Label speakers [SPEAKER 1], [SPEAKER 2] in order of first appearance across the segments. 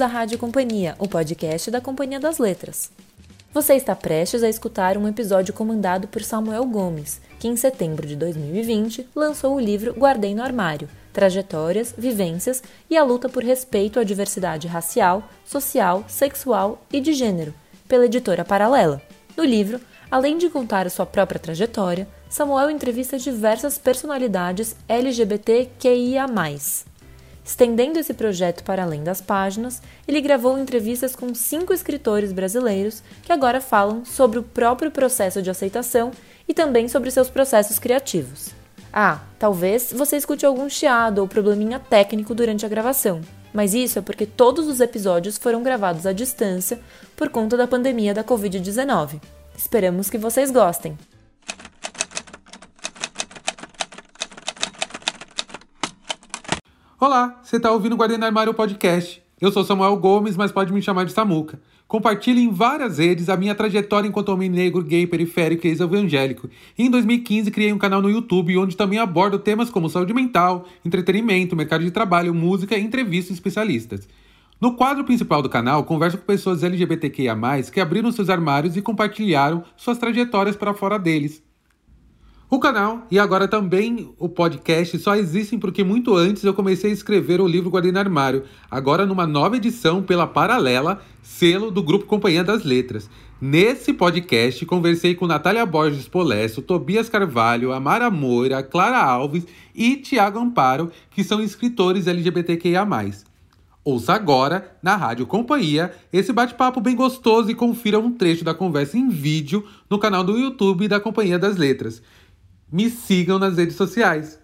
[SPEAKER 1] bem-vindos à Rádio Companhia, o podcast da Companhia das Letras. Você está prestes a escutar um episódio comandado por Samuel Gomes, que em setembro de 2020 lançou o livro Guardei no Armário: Trajetórias, Vivências e a Luta por Respeito à Diversidade Racial, Social, Sexual e de Gênero, pela editora Paralela. No livro, além de contar a sua própria trajetória, Samuel entrevista diversas personalidades LGBTQIA. Estendendo esse projeto para além das páginas, ele gravou entrevistas com cinco escritores brasileiros que agora falam sobre o próprio processo de aceitação e também sobre seus processos criativos. Ah, talvez você escute algum chiado ou probleminha técnico durante a gravação, mas isso é porque todos os episódios foram gravados à distância por conta da pandemia da Covid-19. Esperamos que vocês gostem!
[SPEAKER 2] Olá, você está ouvindo o Guardiã Armário Podcast. Eu sou Samuel Gomes, mas pode me chamar de Samuca. Compartilhe em várias redes a minha trajetória enquanto homem negro, gay, periférico e ex-evangélico. Em 2015, criei um canal no YouTube onde também abordo temas como saúde mental, entretenimento, mercado de trabalho, música e entrevistas especialistas. No quadro principal do canal, converso com pessoas LGBTQIA+, que abriram seus armários e compartilharam suas trajetórias para fora deles. O canal e agora também o podcast só existem porque muito antes eu comecei a escrever o livro Guardiã Armário, agora numa nova edição pela Paralela, selo do Grupo Companhia das Letras. Nesse podcast conversei com Natália Borges Polesso, Tobias Carvalho, Amara Moura, Clara Alves e Tiago Amparo, que são escritores LGBTQIA+. Ouça agora, na Rádio Companhia, esse bate-papo bem gostoso e confira um trecho da conversa em vídeo no canal do YouTube da Companhia das Letras me sigam nas redes sociais.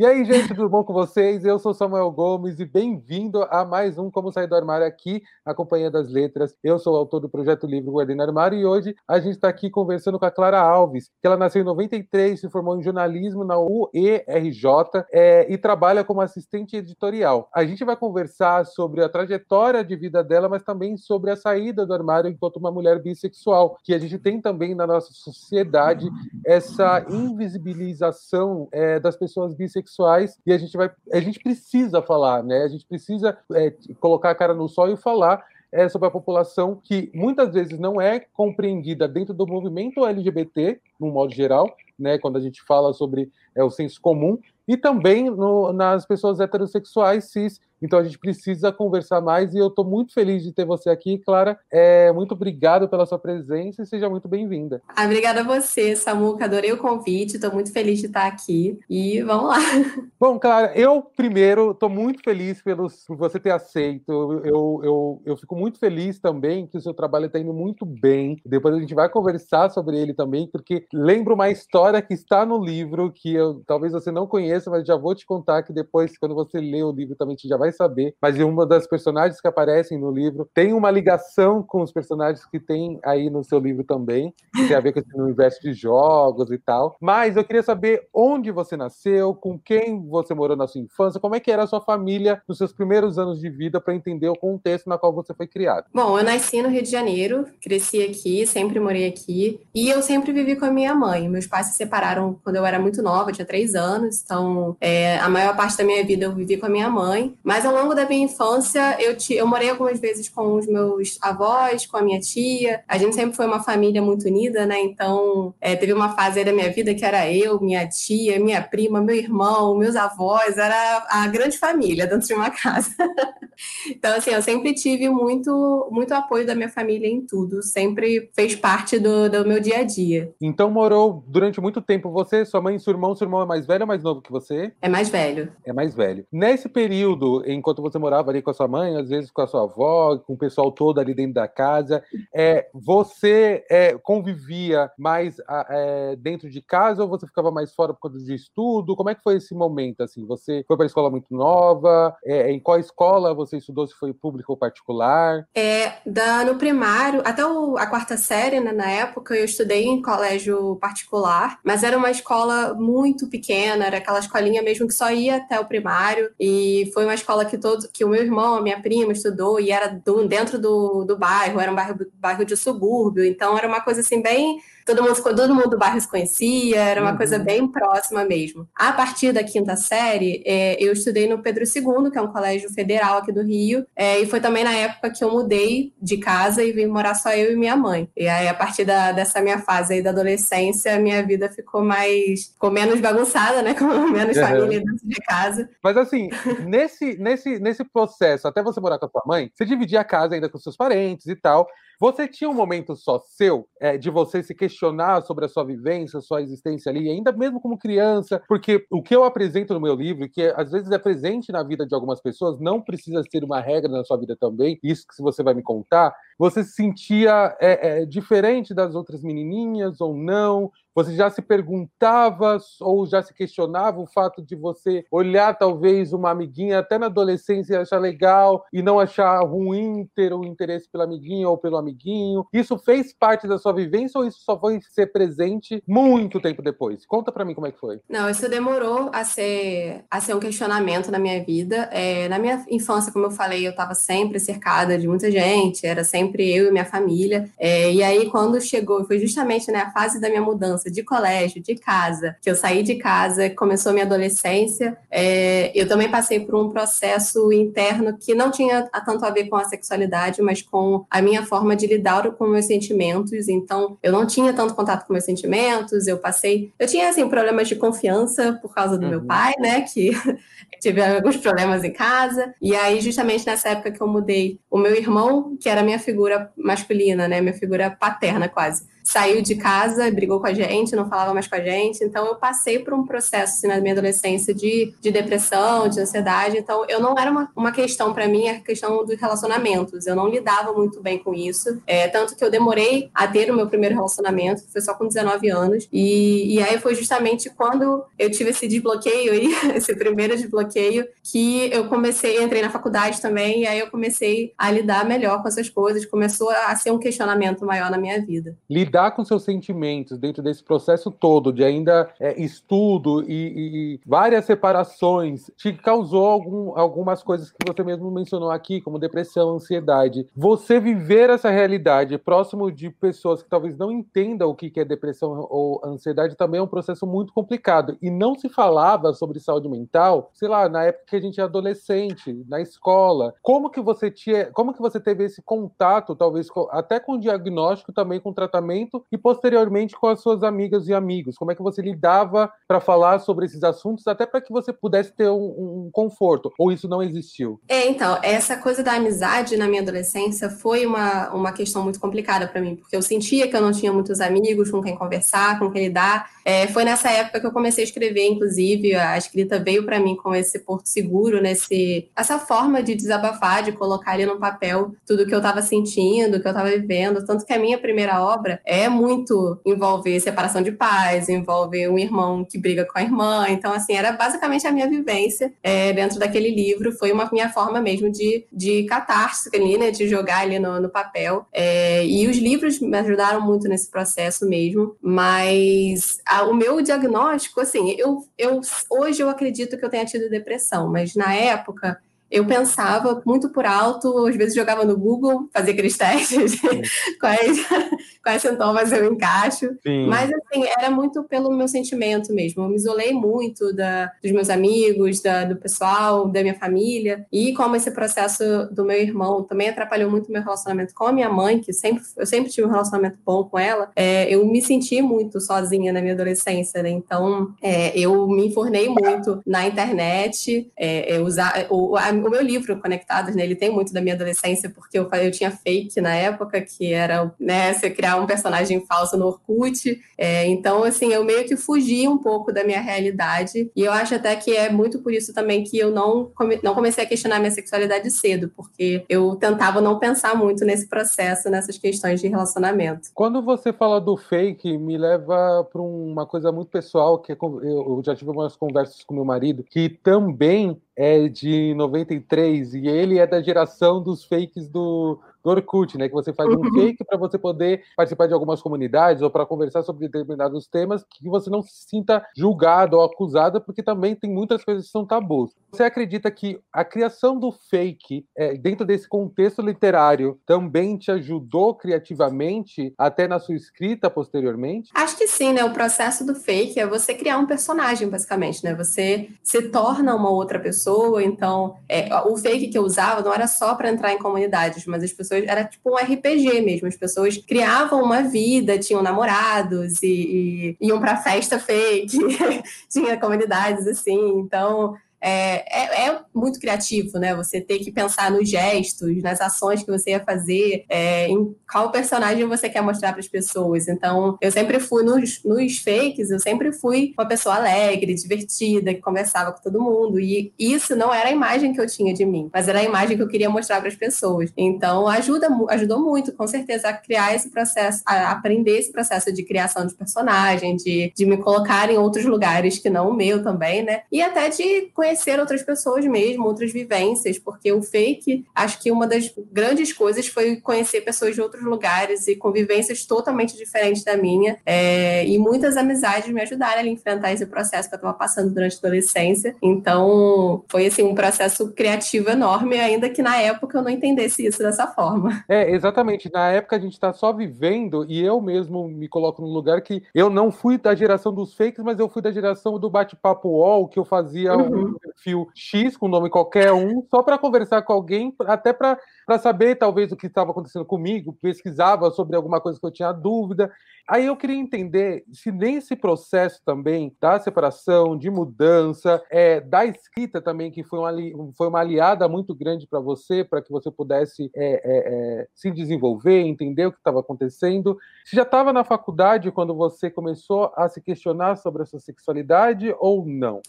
[SPEAKER 2] E aí, gente, tudo bom com vocês? Eu sou Samuel Gomes e bem-vindo a mais um Como Sair do Armário aqui na Companhia das Letras. Eu sou autor do projeto Livro Guardei no Armário e hoje a gente está aqui conversando com a Clara Alves, que ela nasceu em 93, se formou em jornalismo na UERJ é, e trabalha como assistente editorial. A gente vai conversar sobre a trajetória de vida dela, mas também sobre a saída do armário enquanto uma mulher bissexual, que a gente tem também na nossa sociedade essa invisibilização é, das pessoas bissexuais sexuais e a gente vai, a gente precisa falar, né? A gente precisa é, colocar a cara no sol e falar é, sobre a população que muitas vezes não é compreendida dentro do movimento LGBT, no modo geral, né? Quando a gente fala sobre é, o senso comum e também no, nas pessoas heterossexuais cis então a gente precisa conversar mais e eu estou muito feliz de ter você aqui, Clara. É, muito obrigado pela sua presença e seja muito bem-vinda.
[SPEAKER 3] Ah, obrigada a você, Samuca. Adorei o convite, estou muito feliz de estar aqui e vamos lá.
[SPEAKER 2] Bom, Clara, eu primeiro estou muito feliz pelos, por você ter aceito. Eu, eu, eu fico muito feliz também que o seu trabalho está indo muito bem. Depois a gente vai conversar sobre ele também, porque lembro uma história que está no livro que eu, talvez você não conheça, mas já vou te contar que depois, quando você lê o livro, também já vai saber, mas uma das personagens que aparecem no livro tem uma ligação com os personagens que tem aí no seu livro também, que tem a ver com esse universo de jogos e tal. Mas eu queria saber onde você nasceu, com quem você morou na sua infância, como é que era a sua família nos seus primeiros anos de vida para entender o contexto na qual você foi criado.
[SPEAKER 3] Bom, eu nasci no Rio de Janeiro, cresci aqui, sempre morei aqui e eu sempre vivi com a minha mãe. Meus pais se separaram quando eu era muito nova, tinha três anos, então é, a maior parte da minha vida eu vivi com a minha mãe, mas ao longo da minha infância, eu, te, eu morei algumas vezes com os meus avós, com a minha tia. A gente sempre foi uma família muito unida, né? Então, é, teve uma fase da minha vida que era eu, minha tia, minha prima, meu irmão, meus avós. Era a grande família dentro de uma casa. então, assim, eu sempre tive muito, muito apoio da minha família em tudo. Sempre fez parte do, do meu dia a dia.
[SPEAKER 2] Então, morou durante muito tempo você, sua mãe, seu irmão, seu irmão é mais velho ou mais novo que você?
[SPEAKER 3] É mais velho.
[SPEAKER 2] É mais velho. Nesse período enquanto você morava ali com a sua mãe, às vezes com a sua avó, com o pessoal todo ali dentro da casa, é, você é, convivia mais é, dentro de casa ou você ficava mais fora por conta de estudo? Como é que foi esse momento? Assim, você foi para a escola muito nova? É, em qual escola você estudou? Se foi pública ou particular?
[SPEAKER 3] É, da, no primário, até o, a quarta série, né, na época, eu estudei em colégio particular, mas era uma escola muito pequena, era aquela escolinha mesmo que só ia até o primário, e foi uma escola escola que, todo, que o meu irmão, a minha prima estudou e era do, dentro do, do bairro, era um bairro, bairro de subúrbio, então era uma coisa assim bem todo mundo, todo mundo do bairro se conhecia, era uma uhum. coisa bem próxima mesmo. A partir da quinta série, é, eu estudei no Pedro II, que é um colégio federal aqui do Rio, é, e foi também na época que eu mudei de casa e vim morar só eu e minha mãe. E aí, a partir da, dessa minha fase aí da adolescência, minha vida ficou mais, ficou menos bagunçada, né, com menos uhum. família dentro de casa.
[SPEAKER 2] Mas assim, nesse, nesse, nesse processo, até você morar com a sua mãe, você dividia a casa ainda com seus parentes e tal, você tinha um momento só seu é, de você se questionar sobre a sua vivência, sua existência ali, ainda mesmo como criança, porque o que eu apresento no meu livro, que às vezes é presente na vida de algumas pessoas, não precisa ser uma regra na sua vida também, isso que você vai me contar, você se sentia é, é, diferente das outras menininhas ou não? Você já se perguntava ou já se questionava o fato de você olhar talvez uma amiguinha até na adolescência e achar legal e não achar ruim ter o interesse pela amiguinha ou pelo amiguinho? Isso fez parte da sua vivência ou isso só foi ser presente muito tempo depois? Conta para mim como é que foi.
[SPEAKER 3] Não, isso demorou a ser, a ser um questionamento na minha vida. É, na minha infância, como eu falei, eu estava sempre cercada de muita gente, era sempre eu e minha família. É, e aí, quando chegou, foi justamente né, a fase da minha mudança de colégio, de casa, que eu saí de casa, começou minha adolescência, é, eu também passei por um processo interno que não tinha tanto a ver com a sexualidade, mas com a minha forma de lidar com meus sentimentos. Então, eu não tinha tanto contato com meus sentimentos, eu passei. Eu tinha, assim, problemas de confiança por causa do uhum. meu pai, né, que tive alguns problemas em casa. E aí, justamente nessa época que eu mudei, o meu irmão, que era minha figura masculina, né, minha figura paterna quase saiu de casa, brigou com a gente, não falava mais com a gente. Então, eu passei por um processo assim, na minha adolescência de, de depressão, de ansiedade. Então, eu não era uma, uma questão para mim, a questão dos relacionamentos. Eu não lidava muito bem com isso. É, tanto que eu demorei a ter o meu primeiro relacionamento, foi só com 19 anos. E, e aí foi justamente quando eu tive esse desbloqueio aí, esse primeiro desbloqueio, que eu comecei, entrei na faculdade também, e aí eu comecei a lidar melhor com essas coisas. Começou a ser um questionamento maior na minha vida.
[SPEAKER 2] Lidar lidar com seus sentimentos dentro desse processo todo de ainda é, estudo e, e, várias separações te causou algum, algumas coisas que você mesmo mencionou aqui, como depressão, ansiedade. Você viver essa realidade próximo de pessoas que talvez não entendam o que é depressão ou ansiedade também é um processo muito complicado. E não se falava sobre saúde mental, sei lá, na época que a gente é adolescente, na escola. Como que você tinha, como que você teve esse contato, talvez até com diagnóstico, também com tratamento e posteriormente com as suas amigas e amigos? Como é que você lidava para falar sobre esses assuntos, até para que você pudesse ter um, um, conforto? Ou isso não existiu?
[SPEAKER 3] É, então, essa coisa da amizade na minha adolescência foi uma, uma questão muito complicada para mim, porque eu sentia que eu não tinha muitos amigos com quem conversar, com quem lidar. É, foi nessa época que eu comecei a escrever, inclusive, a escrita veio para mim com esse porto seguro, nesse, essa forma de desabafar, de colocar ali no papel tudo que eu estava sentindo, que eu estava vivendo. Tanto que a minha primeira obra é muito envolver separação de pais, envolve um irmão que briga com a irmã. Então, assim, era basicamente a minha vivência é, dentro daquele livro. Foi uma minha forma mesmo de, de catarse ali, né? De jogar ali no, no papel. É, e os livros me ajudaram muito nesse processo mesmo. Mas a, o meu diagnóstico, assim, eu, eu hoje eu acredito que eu tenha tido depressão, mas na época eu pensava muito por alto, às vezes jogava no Google, fazia aqueles testes quais, quais sintomas eu encaixo. Sim. Mas, assim, era muito pelo meu sentimento mesmo. Eu me isolei muito da, dos meus amigos, da, do pessoal, da minha família. E como esse processo do meu irmão também atrapalhou muito o meu relacionamento com a minha mãe, que sempre, eu sempre tive um relacionamento bom com ela, é, eu me senti muito sozinha na minha adolescência, né? Então, é, eu me informei muito na internet, é, usar, o, a, o meu livro, Conectados, né, ele tem muito da minha adolescência, porque eu, eu tinha fake na época, que era, né, você criar um personagem falso no Orkut. É, então, assim, eu meio que fugi um pouco da minha realidade. E eu acho até que é muito por isso também que eu não, come, não comecei a questionar minha sexualidade cedo, porque eu tentava não pensar muito nesse processo, nessas questões de relacionamento.
[SPEAKER 2] Quando você fala do fake, me leva para uma coisa muito pessoal, que é eu já tive umas conversas com meu marido, que também é de 93 e ele é da geração dos fakes do, do Orkut, né? Que você faz um uhum. fake para você poder participar de algumas comunidades ou para conversar sobre determinados temas que você não se sinta julgado ou acusado, porque também tem muitas coisas que são tabus. Você acredita que a criação do fake, é, dentro desse contexto literário, também te ajudou criativamente, até na sua escrita posteriormente?
[SPEAKER 3] Acho que sim, né? O processo do fake é você criar um personagem, basicamente, né? Você se torna uma outra pessoa, então é, o fake que eu usava não era só para entrar em comunidades, mas as pessoas era tipo um RPG mesmo. As pessoas criavam uma vida, tinham namorados e, e iam para festa fake, tinha comunidades assim. Então é, é, é, muito criativo, né? Você ter que pensar nos gestos, nas ações que você ia fazer, é, em qual personagem você quer mostrar para as pessoas. Então, eu sempre fui nos, nos fakes, eu sempre fui uma pessoa alegre, divertida, que conversava com todo mundo. E isso não era a imagem que eu tinha de mim, mas era a imagem que eu queria mostrar para as pessoas. Então, ajuda, ajudou muito, com certeza, a criar esse processo, a aprender esse processo de criação de personagem, de, de me colocar em outros lugares que não o meu também, né? E até de conhecer conhecer outras pessoas mesmo, outras vivências, porque o fake, acho que uma das grandes coisas foi conhecer pessoas de outros lugares e convivências totalmente diferentes da minha. É, e muitas amizades me ajudaram a enfrentar esse processo que eu estava passando durante a adolescência. Então, foi assim um processo criativo enorme, ainda que na época eu não entendesse isso dessa forma.
[SPEAKER 2] É, exatamente. Na época a gente está só vivendo, e eu mesmo me coloco no lugar que eu não fui da geração dos fakes, mas eu fui da geração do bate-papo wall, que eu fazia uhum perfil X, com nome qualquer um, só para conversar com alguém, até para saber talvez o que estava acontecendo comigo, pesquisava sobre alguma coisa que eu tinha dúvida. Aí eu queria entender se nesse processo também da separação, de mudança, é, da escrita também, que foi uma, foi uma aliada muito grande para você, para que você pudesse é, é, é, se desenvolver, entender o que estava acontecendo. Você já estava na faculdade quando você começou a se questionar sobre a sua sexualidade ou não?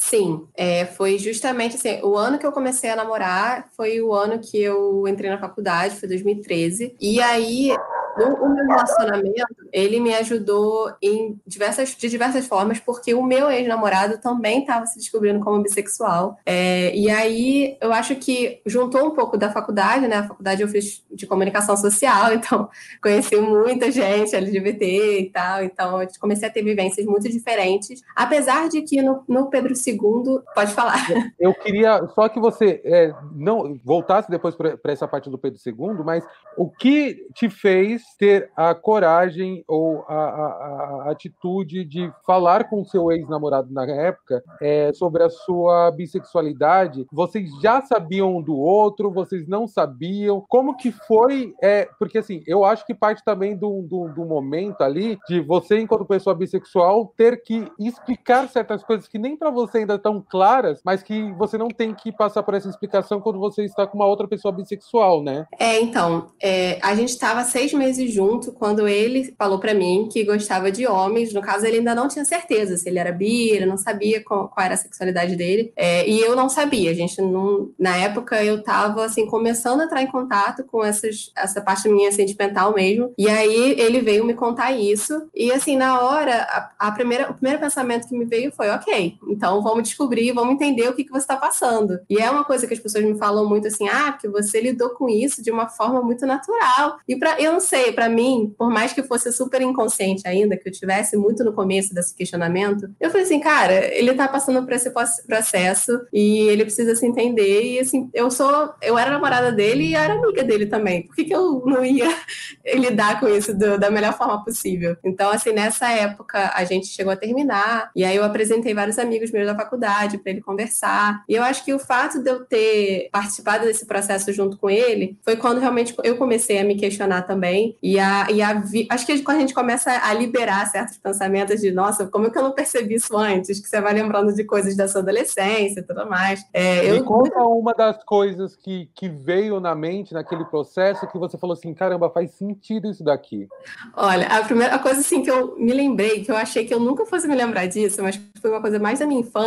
[SPEAKER 3] Sim, é, foi justamente assim, o ano que eu comecei a namorar foi o ano que eu entrei na faculdade, foi 2013. E aí o, meu relacionamento, ele me ajudou em diversas, de diversas formas, porque o meu ex-namorado também estava se descobrindo como bissexual. É, e aí, eu acho que juntou um pouco da faculdade, né? A faculdade eu fiz de comunicação social, então conheci muita gente LGBT e tal, então eu comecei a ter vivências muito diferentes, apesar de que no, no Pedro II, pode falar.
[SPEAKER 2] Eu queria só que você é, não voltasse depois para essa parte do Pedro II, mas o que te fez ter a coragem ou a, a, a atitude de falar com seu ex-namorado na época é, sobre a sua bissexualidade. Vocês já sabiam um do outro? Vocês não sabiam? Como que foi? É, porque assim, eu acho que parte também do, do, do momento ali de você, enquanto pessoa bissexual, ter que explicar certas coisas que nem para você ainda estão claras, mas que você não tem que passar por essa explicação quando você está com uma outra pessoa bissexual, né?
[SPEAKER 3] É, então, é, a gente estava seis meses junto quando ele falou para mim que gostava de homens. No caso, ele ainda não tinha certeza se ele era bi, ele não sabia qual, qual era a sexualidade dele. É, e eu não sabia. A gente não. Na época, eu tava assim, começando a entrar em contato com essas, essa parte minha sentimental mesmo. E aí ele veio me contar isso. E assim, na hora, a, a primeira, o primeiro pensamento que me veio foi: ok, então vamos descobrir, vamos entender o que, que você está passando. E é uma coisa que as pessoas me falam muito assim: ah, porque você lidou com isso de uma forma muito natural. E para eu não sei, para mim, por mais que fosse super inconsciente ainda, que eu tivesse muito no começo desse questionamento, eu falei assim, cara, ele tá passando por esse processo e ele precisa se entender. E assim, eu sou, eu era namorada dele e era amiga dele também. Por que, que eu não ia lidar com isso do, da melhor forma possível? Então, assim, nessa época a gente chegou a terminar, e aí eu apresentei vários amigos meus da faculdade para ele conversar. E eu acho que o fato de eu ter participado desse processo junto com ele foi quando realmente eu comecei a me questionar também e, a, e a vi... acho que quando a gente começa a liberar certos pensamentos de, nossa, como é que eu não percebi isso antes? Que você vai lembrando de coisas da sua adolescência e tudo mais.
[SPEAKER 2] É, Me eu... conta uma das coisas que, que veio na mente naquele processo que você falou assim, caramba, faz sentido isso daqui.
[SPEAKER 3] Olha, a primeira coisa assim que eu me lembrei, que eu achei que eu nunca fosse me lembrar disso, mas foi uma coisa mais da minha infância,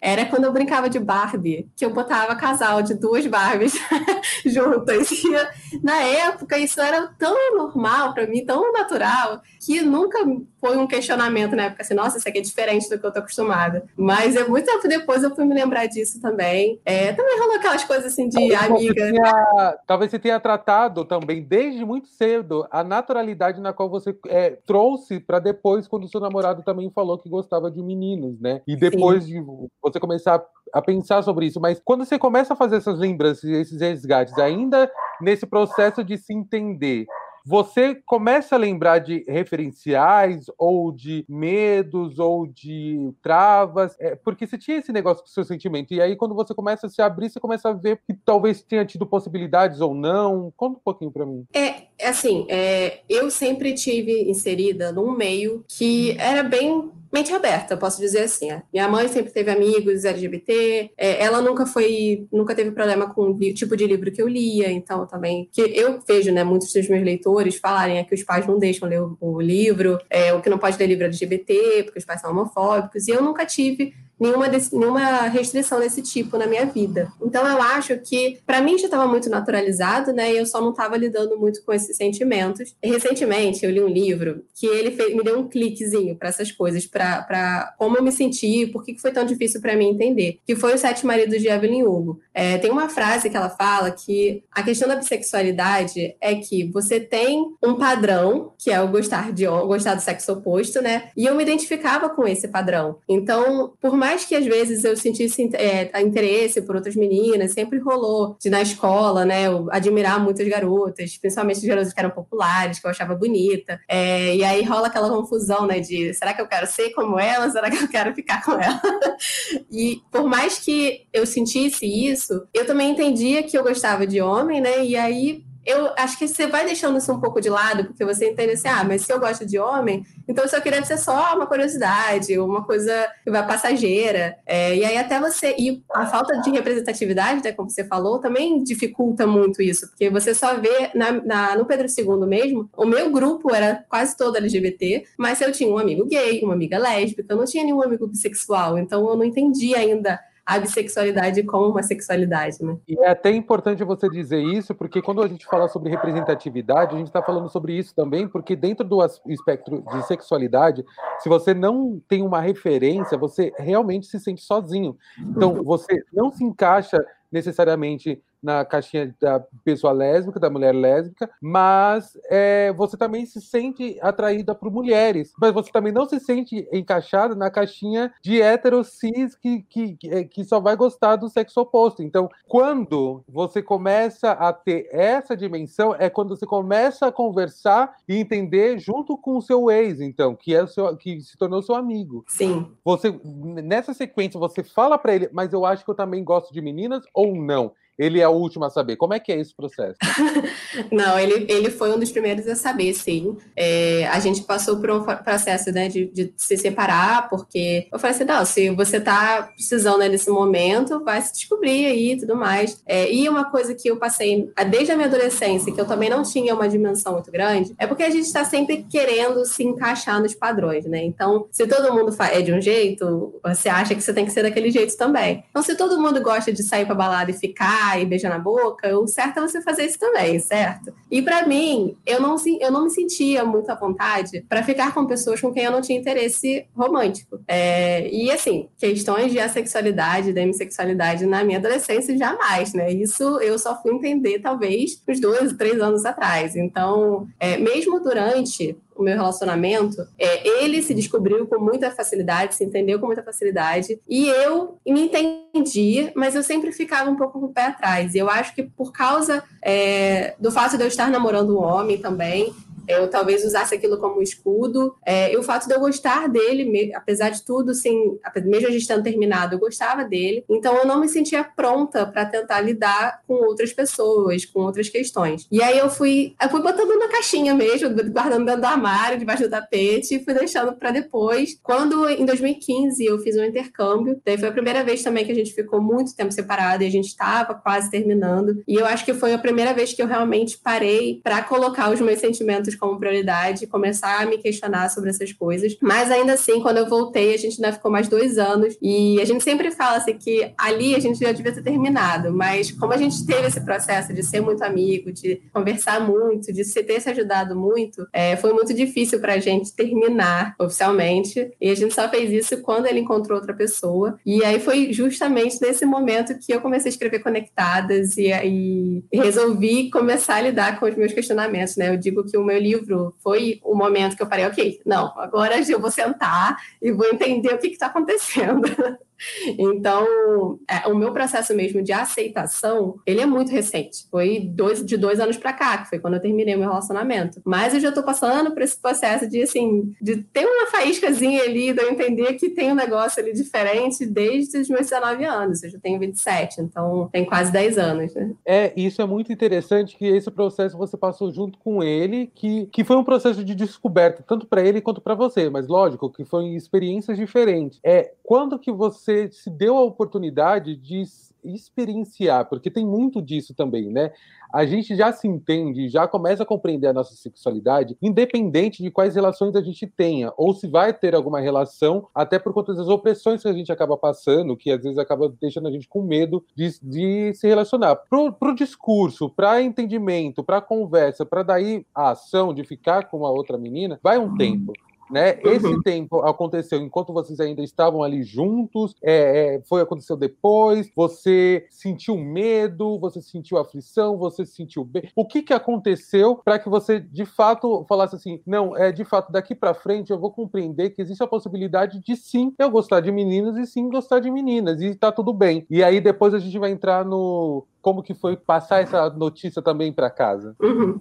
[SPEAKER 3] era quando eu brincava de Barbie, que eu botava casal de duas Barbies juntas. E, na época, isso era tão normal para mim, tão natural, que nunca foi um questionamento na época, assim, nossa, isso aqui é diferente do que eu tô acostumada. Mas é muito tempo depois eu fui me lembrar disso também. É, também rolou aquelas coisas assim de talvez amiga.
[SPEAKER 2] Você tenha, talvez você tenha tratado também, desde muito cedo, a naturalidade na qual você é, trouxe para depois, quando o seu namorado também falou que gostava de meninos, né? E depois Sim. de você começar a pensar sobre isso. Mas quando você começa a fazer essas lembranças, esses resgates, ainda nesse processo de se entender, você começa a lembrar de referenciais ou de medos ou de travas, é, porque você tinha esse negócio com o seu sentimento. E aí, quando você começa a se abrir, você começa a ver que talvez tenha tido possibilidades ou não. Conta um pouquinho para mim.
[SPEAKER 3] É, assim, é, eu sempre tive inserida num meio que era bem mente aberta, posso dizer assim. Minha mãe sempre teve amigos LGBT, é, ela nunca foi, nunca teve problema com o tipo de livro que eu lia, então também que eu vejo, né, muitos dos meus leitores falarem é que os pais não deixam ler o, o livro, é, o que não pode ler livro LGBT, porque os pais são homofóbicos, e eu nunca tive nenhuma, desse, nenhuma restrição desse tipo na minha vida. Então eu acho que para mim já estava muito naturalizado, né? E eu só não estava lidando muito com esses sentimentos. Recentemente eu li um livro que ele fez, me deu um cliquezinho para essas coisas, para como eu me senti, por que foi tão difícil para mim entender. Que foi os Sete Maridos de Evelyn Hugo. É, tem uma frase que ela fala que a questão da bissexualidade é que você tem um padrão, que é o gostar de gostar do sexo oposto, né? E eu me identificava com esse padrão. Então, por mais mais que às vezes eu sentisse é, interesse por outras meninas, sempre rolou de na escola, né, eu admirar muitas garotas, principalmente as garotas que eram populares, que eu achava bonita. É, e aí rola aquela confusão, né, de será que eu quero ser como ela, será que eu quero ficar com ela? e por mais que eu sentisse isso, eu também entendia que eu gostava de homem, né, e aí eu acho que você vai deixando isso um pouco de lado, porque você entende assim, ah, mas se eu gosto de homem, então isso aqui deve ser só uma curiosidade, uma coisa que vai passageira. É, e aí até você. E a falta de representatividade, né, como você falou, também dificulta muito isso, porque você só vê na, na, no Pedro II mesmo, o meu grupo era quase todo LGBT, mas eu tinha um amigo gay, uma amiga lésbica, eu não tinha nenhum amigo bissexual, então eu não entendi ainda a bissexualidade como uma sexualidade, né?
[SPEAKER 2] E é até importante você dizer isso, porque quando a gente fala sobre representatividade, a gente está falando sobre isso também, porque dentro do espectro de sexualidade, se você não tem uma referência, você realmente se sente sozinho. Então, você não se encaixa necessariamente na caixinha da pessoa lésbica, da mulher lésbica, mas é, você também se sente atraída por mulheres, mas você também não se sente encaixada na caixinha de hétero cis que, que, que é, só vai gostar do sexo oposto. Então, quando você começa a ter essa dimensão, é quando você começa a conversar e entender junto com o seu ex, então, que é o seu, que se tornou seu amigo.
[SPEAKER 3] Sim.
[SPEAKER 2] Você nessa sequência você fala para ele, mas eu acho que eu também gosto de meninas ou não? Ele é o último a saber. Como é que é esse processo?
[SPEAKER 3] Não, ele, ele foi um dos primeiros a saber, sim. É, a gente passou por um processo né, de, de, se separar, porque eu falei assim: não, se você está precisando né, nesse momento, vai se descobrir aí e tudo mais. É, e uma coisa que eu passei desde a minha adolescência, que eu também não tinha uma dimensão muito grande, é porque a gente está sempre querendo se encaixar nos padrões, né? Então, se todo mundo é de um jeito, você acha que você tem que ser daquele jeito também. Então, se todo mundo gosta de sair para balada e ficar e beijar na boca, o certo é você fazer isso também, certo? E para mim, eu não, eu não me sentia muito à vontade para ficar com pessoas com quem eu não tinha interesse romântico. É, e assim, questões de assexualidade, da demissexualidade na minha adolescência, jamais, né? Isso eu só fui entender, talvez, uns dois, três anos atrás. Então, é, mesmo durante o meu relacionamento, é, ele se descobriu com muita facilidade, se entendeu com muita facilidade, e eu me entendi, mas eu sempre ficava um pouco com o pé atrás. E eu acho que por causa é, do fato de eu estar namorando um homem também, eu talvez usasse aquilo como escudo. É, e o fato de eu gostar dele, apesar de tudo, assim, mesmo a gente tendo terminado, eu gostava dele. Então eu não me sentia pronta para tentar lidar com outras pessoas, com outras questões. E aí eu fui, eu fui botando na caixinha mesmo, guardando dentro do armário, debaixo do tapete, e fui deixando para depois. Quando em 2015 eu fiz um intercâmbio, daí foi a primeira vez também que a gente ficou muito tempo separado e a gente estava quase terminando. E eu acho que foi a primeira vez que eu realmente parei para colocar os meus sentimentos cursos como prioridade, começar a me questionar sobre essas coisas. Mas ainda assim, quando eu voltei, a gente ainda ficou mais dois anos. E a gente sempre fala assim que ali a gente já devia ter terminado. Mas como a gente teve esse processo de ser muito amigo, de conversar muito, de ter se ajudado muito, é, foi muito difícil pra gente terminar oficialmente. E a gente só fez isso quando ele encontrou outra pessoa. E aí foi justamente nesse momento que eu comecei a escrever Conectadas e, e resolvi começar a lidar com os meus questionamentos, né? Eu digo que o meu livro foi o momento que eu parei, ok, não, agora eu vou sentar e vou entender o que está acontecendo. Então, é, o meu processo mesmo de aceitação, ele é muito recente. Foi dois, de dois anos para cá, que foi quando eu terminei meu relacionamento. Mas eu já estou passando por esse processo de, assim, de ter uma faíscazinha ali, de eu entender que tem um negócio ali diferente desde os meus 19 anos. Eu já tenho 27, então tem quase 10 anos, né?
[SPEAKER 2] É, isso é muito interessante que esse processo você passou junto com ele, que, que foi um processo de descoberta, tanto para ele quanto para você, mas lógico que foram experiências diferentes. É, quando que você se deu a oportunidade de experienciar, porque tem muito disso também, né? A gente já se entende, já começa a compreender a nossa sexualidade, independente de quais relações a gente tenha, ou se vai ter alguma relação, até por conta das opressões que a gente acaba passando, que às vezes acaba deixando a gente com medo de, de se relacionar. Pro, pro discurso, para entendimento, para conversa, para daí a ação de ficar com a outra menina, vai um tempo. Né? Uhum. Esse tempo aconteceu enquanto vocês ainda estavam ali juntos, é, é, foi aconteceu depois, você sentiu medo, você sentiu aflição, você sentiu bem. O que, que aconteceu para que você de fato falasse assim, não, é de fato daqui para frente eu vou compreender que existe a possibilidade de sim eu gostar de meninas e sim gostar de meninas e tá tudo bem. E aí depois a gente vai entrar no como que foi passar essa notícia também para casa?
[SPEAKER 3] Uhum.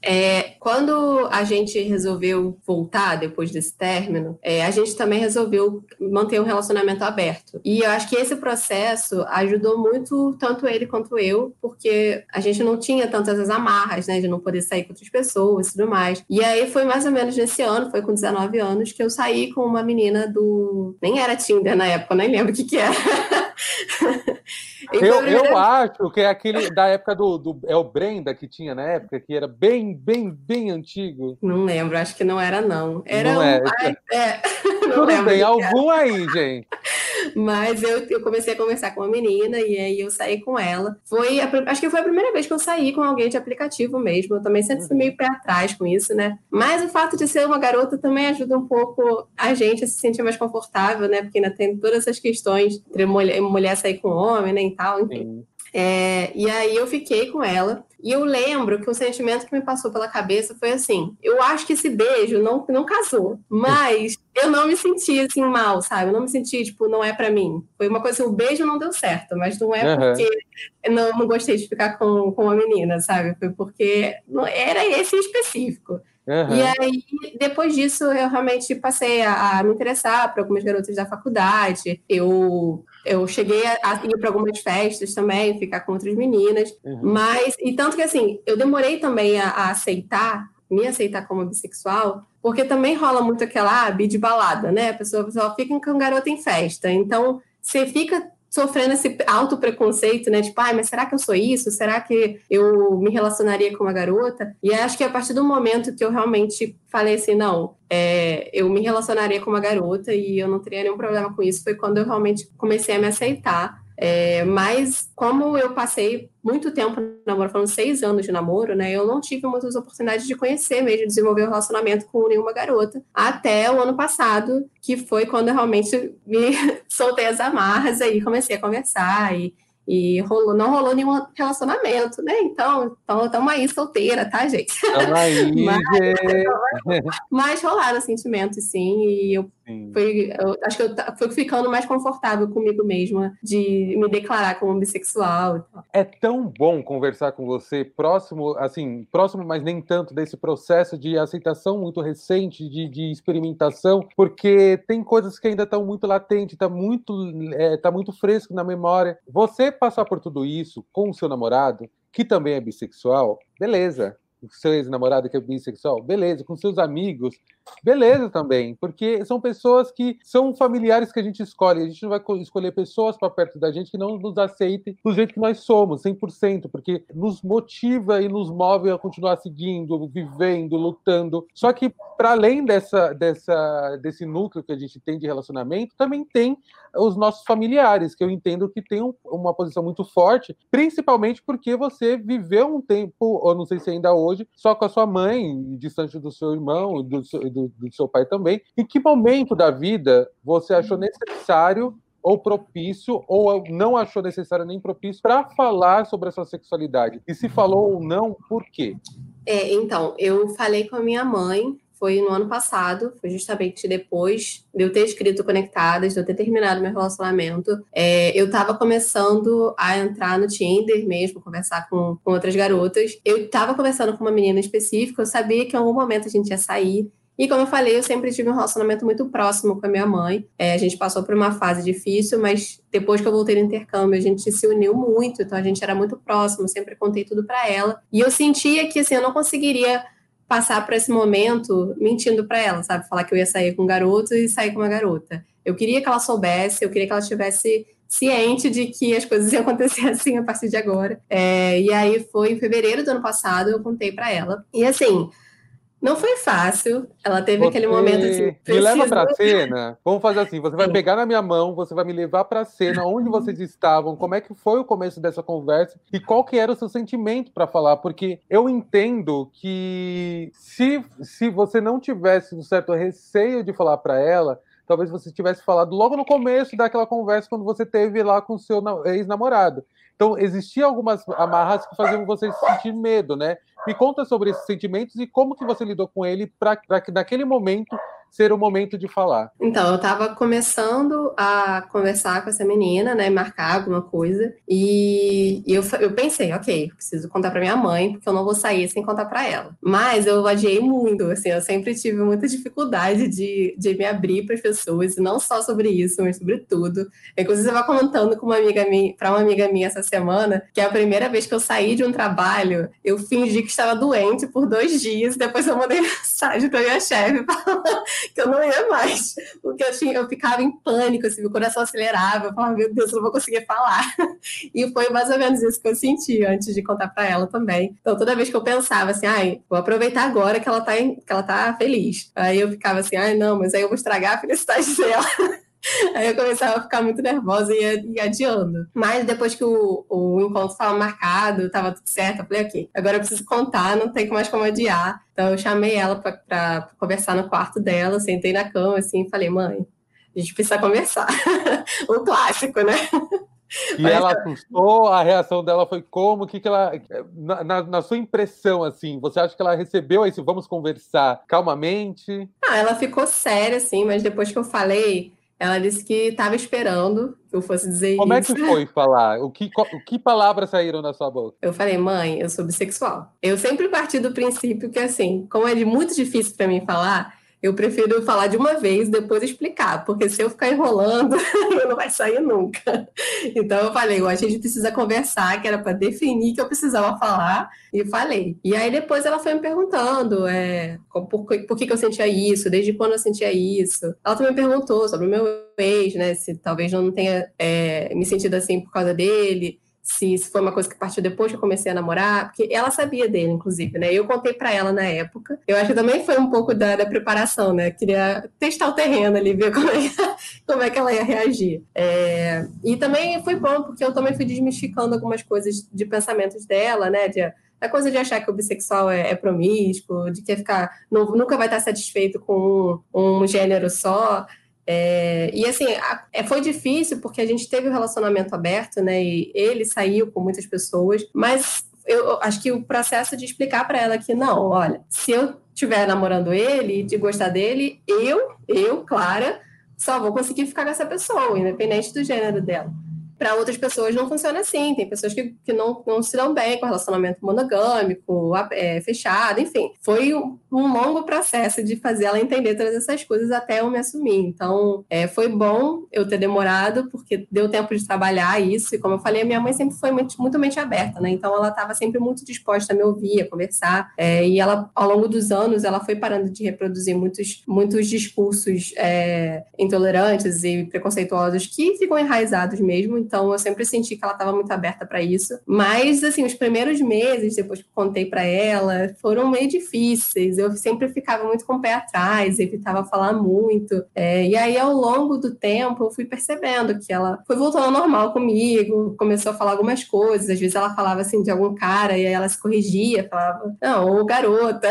[SPEAKER 3] É, quando a gente resolveu voltar depois desse término, é, a gente também resolveu manter um relacionamento aberto. E eu acho que esse processo ajudou muito tanto ele quanto eu, porque a gente não tinha tantas as amarras, né, de não poder sair com outras pessoas e tudo mais. E aí foi mais ou menos nesse ano, foi com 19 anos, que eu saí com uma menina do. Nem era Tinder na época, nem lembro o que, que era.
[SPEAKER 2] eu, eu acho que é aquele da época do, do. É o Brenda que tinha na época, que era bem, bem, bem antigo.
[SPEAKER 3] Não lembro, acho que não era, não. Era não um. É. Ai, é.
[SPEAKER 2] Tudo bem, algum aí, gente.
[SPEAKER 3] Mas eu, eu comecei a conversar com uma menina e aí eu saí com ela. Foi a, acho que foi a primeira vez que eu saí com alguém de aplicativo mesmo. Eu também sempre fui meio pé atrás com isso, né? Mas o fato de ser uma garota também ajuda um pouco a gente a se sentir mais confortável, né? Porque ainda tem todas essas questões entre mulher, mulher sair com homem, né? E tal, enfim. É, e aí eu fiquei com ela. E eu lembro que o sentimento que me passou pela cabeça foi assim: eu acho que esse beijo não, não casou, mas eu não me senti assim mal, sabe? Eu não me senti, tipo, não é para mim. Foi uma coisa assim: o beijo não deu certo, mas não é uhum. porque eu não, não gostei de ficar com, com uma menina, sabe? Foi porque não, era esse específico. Uhum. E aí, depois disso, eu realmente passei a, a me interessar por algumas garotas da faculdade. Eu eu cheguei a, ir para algumas festas também, ficar com outras meninas, uhum. mas e tanto que assim, eu demorei também a, a, aceitar, me aceitar como bissexual, porque também rola muito aquela ah, de balada, né? A pessoa só fica com garota em festa, então você fica sofrendo esse auto preconceito, né? Tipo, ai, mas será que eu sou isso? Será que eu me relacionaria com uma garota? E acho que a partir do momento que eu realmente falei assim, não, é, eu me relacionaria com uma garota e eu não teria nenhum problema com isso, foi quando eu realmente comecei a me aceitar é, mas como eu passei muito tempo namoro, foram seis anos de namoro, né? Eu não tive muitas oportunidades de conhecer mesmo, de desenvolver um relacionamento com nenhuma garota. Até o ano passado, que foi quando eu realmente me soltei as amarras aí, comecei a conversar e e rolou, não rolou nenhum relacionamento, né? Então, estamos então, aí solteira, tá, gente?
[SPEAKER 2] Estamos aí,
[SPEAKER 3] mas, mas rolaram sentimentos, sim, e eu, fui, eu acho que eu fui ficando mais confortável comigo mesma de me declarar como bissexual.
[SPEAKER 2] É tão bom conversar com você próximo, assim, próximo, mas nem tanto desse processo de aceitação muito recente, de, de experimentação, porque tem coisas que ainda estão muito latentes, está muito, é, tá muito fresco na memória. Você passar por tudo isso com o seu namorado, que também é bissexual, beleza. O seu ex-namorado que é bissexual, beleza. Com seus amigos, beleza também, porque são pessoas que são familiares que a gente escolhe. A gente não vai escolher pessoas para perto da gente que não nos aceitem do jeito que nós somos, 100%, porque nos motiva e nos move a continuar seguindo, vivendo, lutando. Só que, para além dessa, dessa, desse núcleo que a gente tem de relacionamento, também tem os nossos familiares, que eu entendo que tem um, uma posição muito forte, principalmente porque você viveu um tempo, ou não sei se ainda hoje, só com a sua mãe, distante do seu irmão, do, do, do seu pai também. Em que momento da vida você achou necessário ou propício, ou não achou necessário nem propício para falar sobre a sua sexualidade? E se falou ou não, por quê?
[SPEAKER 3] É, então, eu falei com a minha mãe foi no ano passado, foi justamente depois de eu ter escrito Conectadas, de eu ter terminado meu relacionamento. É, eu estava começando a entrar no Tinder mesmo, conversar com, com outras garotas. Eu estava conversando com uma menina específica, eu sabia que em algum momento a gente ia sair. E como eu falei, eu sempre tive um relacionamento muito próximo com a minha mãe. É, a gente passou por uma fase difícil, mas depois que eu voltei no intercâmbio, a gente se uniu muito, então a gente era muito próximo, sempre contei tudo para ela. E eu sentia que assim, eu não conseguiria passar por esse momento mentindo para ela, sabe? Falar que eu ia sair com um garoto e sair com uma garota. Eu queria que ela soubesse, eu queria que ela estivesse ciente de que as coisas iam acontecer assim a partir de agora. É, e aí foi em fevereiro do ano passado, eu contei para ela. E assim, não foi fácil. Ela teve você aquele momento assim.
[SPEAKER 2] Me leva para a cena. Vamos fazer assim: você vai pegar na minha mão, você vai me levar para a cena, onde vocês estavam, como é que foi o começo dessa conversa e qual que era o seu sentimento para falar, porque eu entendo que se, se você não tivesse um certo receio de falar para ela, talvez você tivesse falado logo no começo daquela conversa quando você teve lá com o seu ex-namorado. Então, existiam algumas amarras que faziam você sentir medo, né? Me conta sobre esses sentimentos e como que você lidou com ele para que naquele momento ser o momento de falar?
[SPEAKER 3] Então, eu estava começando a conversar com essa menina, né, marcar alguma coisa, e, eu, eu pensei, ok, preciso contar para minha mãe, porque eu não vou sair sem contar para ela. Mas eu adiei muito, assim, eu sempre tive muita dificuldade de, de me abrir para as pessoas, e não só sobre isso, mas sobre tudo. Inclusive, eu estava contando com uma amiga minha, para uma amiga minha essa semana, que é a primeira vez que eu saí de um trabalho, eu fingi que estava doente por dois dias, depois eu mandei mensagem para minha chefe falando que eu não ia mais, porque eu, tinha, eu ficava em pânico, assim, meu coração acelerava, eu falava, meu Deus, eu não vou conseguir falar. E foi mais ou menos isso que eu senti antes de contar para ela também. Então, toda vez que eu pensava assim, ai, vou aproveitar agora que ela tá, em, que ela tá feliz. Aí eu ficava assim, ai, não, mas aí eu vou estragar a felicidade dela. Aí eu começava a ficar muito nervosa e, e adiando. Mas depois que o, o encontro estava marcado, estava tudo certo, eu falei, ok, agora eu preciso contar, não tem mais como adiar. Então eu chamei ela para conversar no quarto dela, sentei na cama assim e falei, mãe, a gente precisa conversar. o clássico, né?
[SPEAKER 2] E Mas, ela assustou, a reação dela foi como? que, que ela. Na, na, na, sua impressão, assim, você acha que ela recebeu esse vamos conversar calmamente?
[SPEAKER 3] Ah, ela ficou séria, assim, mas depois que eu falei, ela disse que estava esperando que eu fosse dizer
[SPEAKER 2] Como
[SPEAKER 3] isso.
[SPEAKER 2] Como é que foi falar? O que, o que palavras saíram da sua boca?
[SPEAKER 3] Eu falei, mãe, eu sou bissexual. Eu sempre parti do princípio que, assim, como é muito difícil para mim falar, eu prefiro falar de uma vez, depois explicar, porque se eu ficar enrolando, não vai sair nunca. Então eu falei, a gente precisa conversar, que era para definir que eu precisava falar, e falei. E aí depois ela foi me perguntando é, por, por que, que eu sentia isso, desde quando eu sentia isso. Ela também perguntou sobre o meu ex, né, se talvez não tenha é, me sentido assim por causa dele se, se foi uma coisa que partiu depois que eu comecei a namorar, porque ela sabia dele, inclusive, né? Eu contei para ela na época. Eu acho que também foi um pouco da, da preparação, né? Queria testar o terreno ali, ver como é, como é que ela ia reagir. É... E também foi bom, porque eu também fui desmistificando algumas coisas de pensamentos dela, né? De, a coisa de achar que o bissexual é, é promíscuo, de que ficar, não, nunca vai estar satisfeito com um, um gênero só. É, e assim, a, é, foi difícil porque a gente teve um relacionamento aberto, né? E ele saiu com muitas pessoas, mas eu acho que o processo de explicar para ela que não, olha, se eu estiver namorando ele, de gostar dele, eu, eu, Clara, só vou conseguir ficar com essa pessoa, independente do gênero dela. Para outras pessoas não funciona assim. Tem pessoas que, que não, não se dão bem com relacionamento monogâmico, é, fechado, enfim. Foi um, um, longo processo de fazer ela entender todas essas coisas até eu me assumir. Então, é, foi bom eu ter demorado, porque deu tempo de trabalhar isso. E como eu falei, minha mãe sempre foi muito, muito mente aberta, né? Então, ela estava sempre muito disposta a me ouvir, a conversar. É, e ela, ao longo dos anos, ela foi parando de reproduzir muitos, muitos discursos é, intolerantes e preconceituosos que ficam enraizados mesmo. Então, eu sempre senti que ela estava muito aberta para isso. Mas, assim, os primeiros meses, depois que contei para ela, foram meio difíceis. Eu sempre ficava muito com o pé atrás, evitava falar muito. É, e aí, ao longo do tempo, eu fui percebendo que ela foi voltando ao normal comigo, começou a falar algumas coisas. Às vezes ela falava assim de algum cara e aí ela se corrigia, falava, não, ou garota.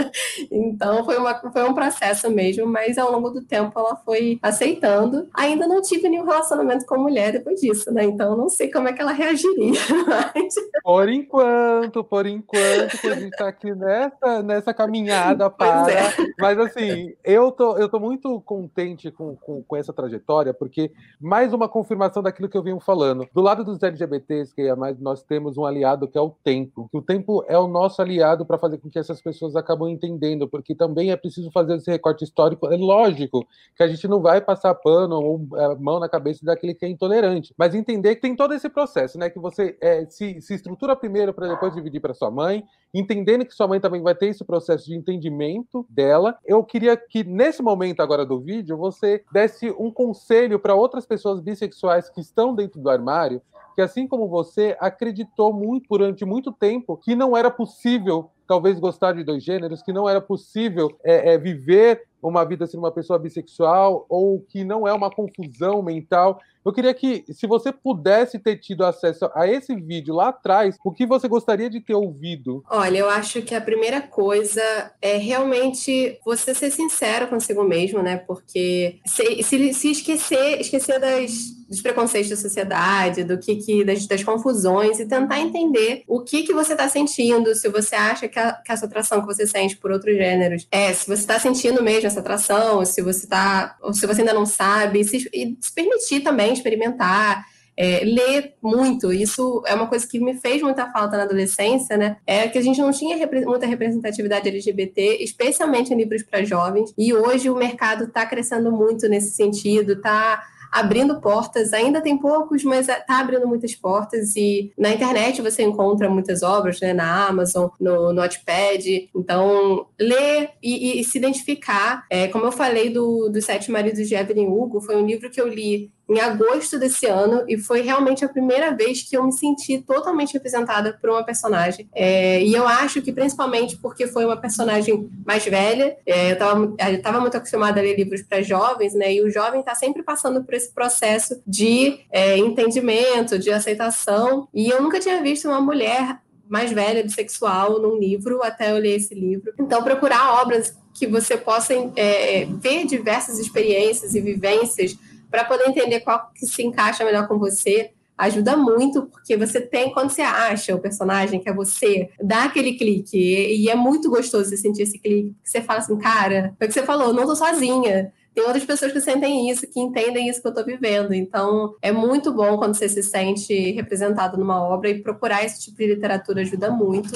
[SPEAKER 3] então foi, uma, foi um processo mesmo, mas ao longo do tempo ela foi aceitando. Ainda não tive nenhum relacionamento com mulher depois disso, né? Então não sei como é que ela reagiria. Mas...
[SPEAKER 2] Por enquanto, por enquanto, que a gente tá aqui nessa, nessa caminhada para. É. Mas assim, eu tô, eu tô muito contente com, com, com essa trajetória, porque mais uma confirmação daquilo que eu venho falando. Do lado dos LGBTs, que é mais, nós temos um aliado que é o tempo. Que o tempo é o nosso aliado para fazer com que essas pessoas acabam entendendo, porque também é preciso fazer esse recorte histórico. É lógico que a gente não vai passar pano ou é, mão na cabeça daquele que é intolerante, mas entender que tem todo esse processo, né? Que você é, se, se estrutura primeiro para depois dividir para sua mãe, entendendo que sua mãe também vai ter esse processo de entendimento dela. Eu queria que nesse momento agora do vídeo você desse um conselho para outras pessoas bissexuais que estão dentro do armário que assim como você acreditou muito durante muito tempo que não era possível talvez gostar de dois gêneros, que não era possível é, é, viver uma vida sendo uma pessoa bissexual ou que não é uma confusão mental. Eu queria que, se você pudesse ter tido acesso a esse vídeo lá atrás, o que você gostaria de ter ouvido?
[SPEAKER 3] Olha, eu acho que a primeira coisa é realmente você ser sincero consigo mesmo, né? Porque se, se, se esquecer, esquecer das, dos preconceitos da sociedade, do que, que das, das, confusões e tentar entender o que que você está sentindo, se você acha que, a, que essa atração que você sente por outros gêneros é, se você está sentindo mesmo essa atração, se você tá, se você ainda não sabe, se, e se permitir também experimentar, é, ler muito. Isso é uma coisa que me fez muita falta na adolescência, né? É que a gente não tinha repre muita representatividade LGBT, especialmente em livros para jovens. E hoje o mercado está crescendo muito nesse sentido, está abrindo portas. Ainda tem poucos, mas está abrindo muitas portas. E na internet você encontra muitas obras, né? Na Amazon, no Notepad. Então, ler e, e se identificar. É, como eu falei do, dos Sete Maridos de Evelyn Hugo, foi um livro que eu li em agosto desse ano e foi realmente a primeira vez que eu me senti totalmente representada por uma personagem. É, e eu acho que principalmente porque foi uma personagem mais velha, é, eu estava muito acostumada a ler livros para jovens, né? E o jovem está sempre passando por esse processo de é, entendimento, de aceitação. E eu nunca tinha visto uma mulher mais velha, bissexual, num livro, até eu ler esse livro. Então, procurar obras que você possa é, ver diversas experiências e vivências para poder entender qual que se encaixa melhor com você, ajuda muito, porque você tem, quando você acha o personagem que é você, dá aquele clique, e, é muito gostoso você sentir esse clique, você fala assim, cara, foi o que você falou, não tô sozinha, tem outras pessoas que sentem isso, que entendem isso que eu estou vivendo. Então, é muito bom quando você se sente representado numa obra e procurar esse tipo de literatura ajuda muito.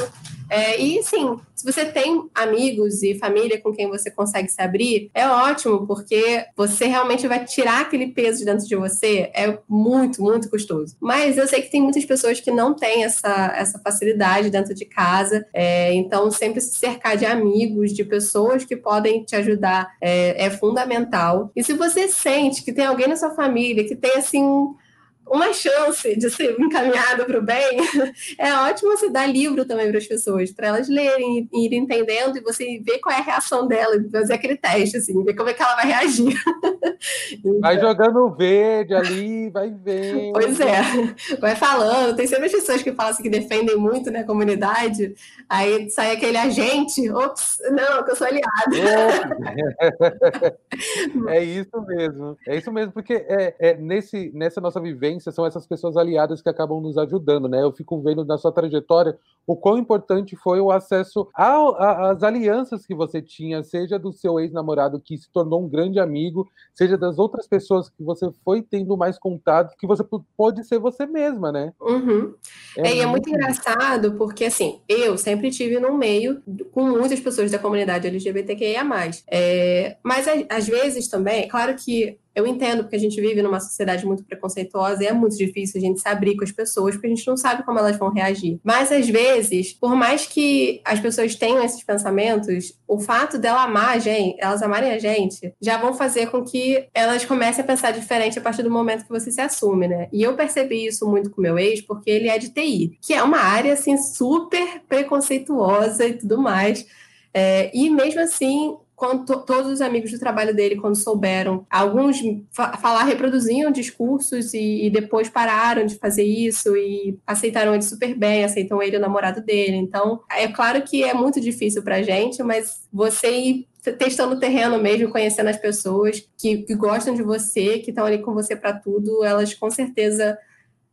[SPEAKER 3] É, e, sim, se você tem amigos e família com quem você consegue se abrir, é ótimo, porque você realmente vai tirar aquele peso de dentro de você. É muito, muito custoso. Mas eu sei que tem muitas pessoas que não têm essa, essa facilidade dentro de casa. É, então, sempre se cercar de amigos, de pessoas que podem te ajudar é, é fundamental. E se você sente que tem alguém na sua família que tem, assim, uma chance de ser encaminhada para o bem, é ótimo você dar livro também para as pessoas, para elas lerem e ir entendendo e você ver qual é a reação dela, fazer aquele teste, assim, ver como é que ela vai reagir.
[SPEAKER 2] então... Vai jogando verde ali, vai vendo.
[SPEAKER 3] Pois é, vai falando. Tem sempre as pessoas que falam assim, que defendem muito né, a comunidade, aí sai aquele agente, ops, não, que eu sou aliado.
[SPEAKER 2] É, é isso mesmo, é isso mesmo, porque é, é nesse, nessa nossa vivência são essas pessoas aliadas que acabam nos ajudando, né? Eu fico vendo na sua trajetória o quão importante foi o acesso às alianças que você tinha, seja do seu ex-namorado que se tornou um grande amigo, seja das outras pessoas que você foi tendo mais contato, que você pode ser você mesma, né?
[SPEAKER 3] Uhum. É, é, e é muito engraçado porque, assim, eu sempre tive no meio com muitas pessoas da comunidade LGBTQIA+. É, mas, às vezes, também, claro que eu entendo porque a gente vive numa sociedade muito preconceituosa e é muito difícil a gente se abrir com as pessoas porque a gente não sabe como elas vão reagir. Mas às vezes, por mais que as pessoas tenham esses pensamentos, o fato dela amar a gente, elas amarem a gente, já vão fazer com que elas comecem a pensar diferente a partir do momento que você se assume, né? E eu percebi isso muito com meu ex, porque ele é de TI, que é uma área assim super preconceituosa e tudo mais. É, e mesmo assim, quando todos os amigos do trabalho dele, quando souberam, alguns fa falar reproduziam discursos e, e, depois pararam de fazer isso e aceitaram ele super bem, aceitam ele o namorado dele. Então, é claro que é muito difícil pra gente, mas você ir testando o terreno mesmo, conhecendo as pessoas que, que gostam de você, que estão ali com você para tudo, elas com certeza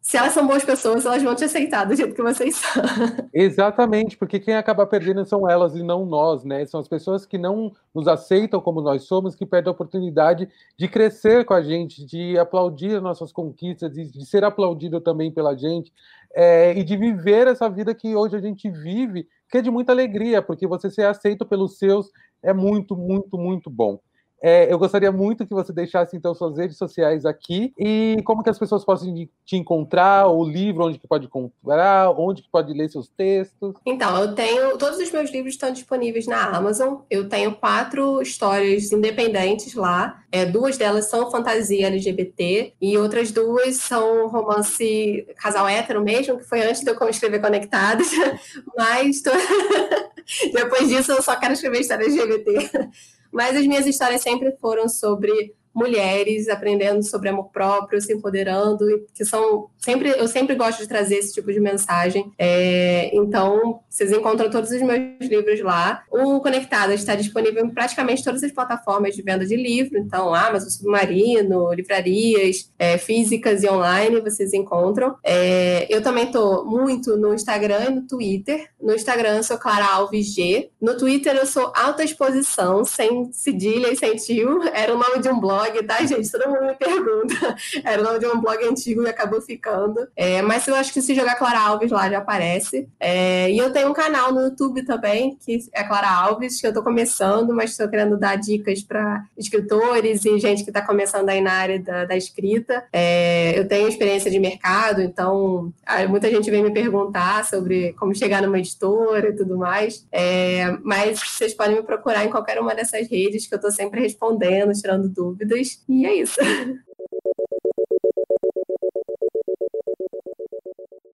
[SPEAKER 3] se elas são boas pessoas, elas vão te aceitar do jeito que vocês são.
[SPEAKER 2] Exatamente, porque quem acaba perdendo são elas e não nós, né? São as pessoas que não nos aceitam como nós somos, que perdem a oportunidade de crescer com a gente, de aplaudir as nossas conquistas, de, de ser aplaudido também pela gente, é, e de viver essa vida que hoje a gente vive, que é de muita alegria, porque você ser aceito pelos seus é muito, muito, muito bom. É, eu gostaria muito que você deixasse então suas redes sociais aqui e como que as pessoas possam te encontrar, o livro onde que pode comprar, onde que pode ler seus textos.
[SPEAKER 3] Então, eu tenho todos os meus livros estão disponíveis na Amazon. Eu tenho quatro histórias independentes lá. É, duas delas são fantasia LGBT e outras duas são romance casal hétero mesmo, que foi antes de eu escrever Conectados. Mas tô... depois disso eu só quero escrever história LGBT. Mas as minhas histórias sempre foram sobre mulheres aprendendo sobre amor próprio, se empoderando, que são sempre eu sempre gosto de trazer esse tipo de mensagem. É, então vocês encontram todos os meus livros lá. O Conectada está disponível em praticamente todas as plataformas de venda de livro, então Amazon, Submarino, livrarias é, físicas e online vocês encontram. É, eu também estou muito no Instagram e no Twitter. No Instagram eu sou Clara Alves G. No Twitter eu sou Alta Exposição, sem cedilha e sem tio. Era o nome de um blog blog, tá, gente? Todo mundo me pergunta. Era o nome de um blog antigo e acabou ficando. É, mas eu acho que se jogar Clara Alves lá já aparece. É, e eu tenho um canal no YouTube também, que é Clara Alves, que eu tô começando, mas estou querendo dar dicas para escritores e gente que está começando aí na área da, da escrita. É, eu tenho experiência de mercado, então muita gente vem me perguntar sobre como chegar numa editora e tudo mais. É, mas vocês podem me procurar em qualquer uma dessas redes, que eu estou sempre respondendo, tirando dúvidas e é isso.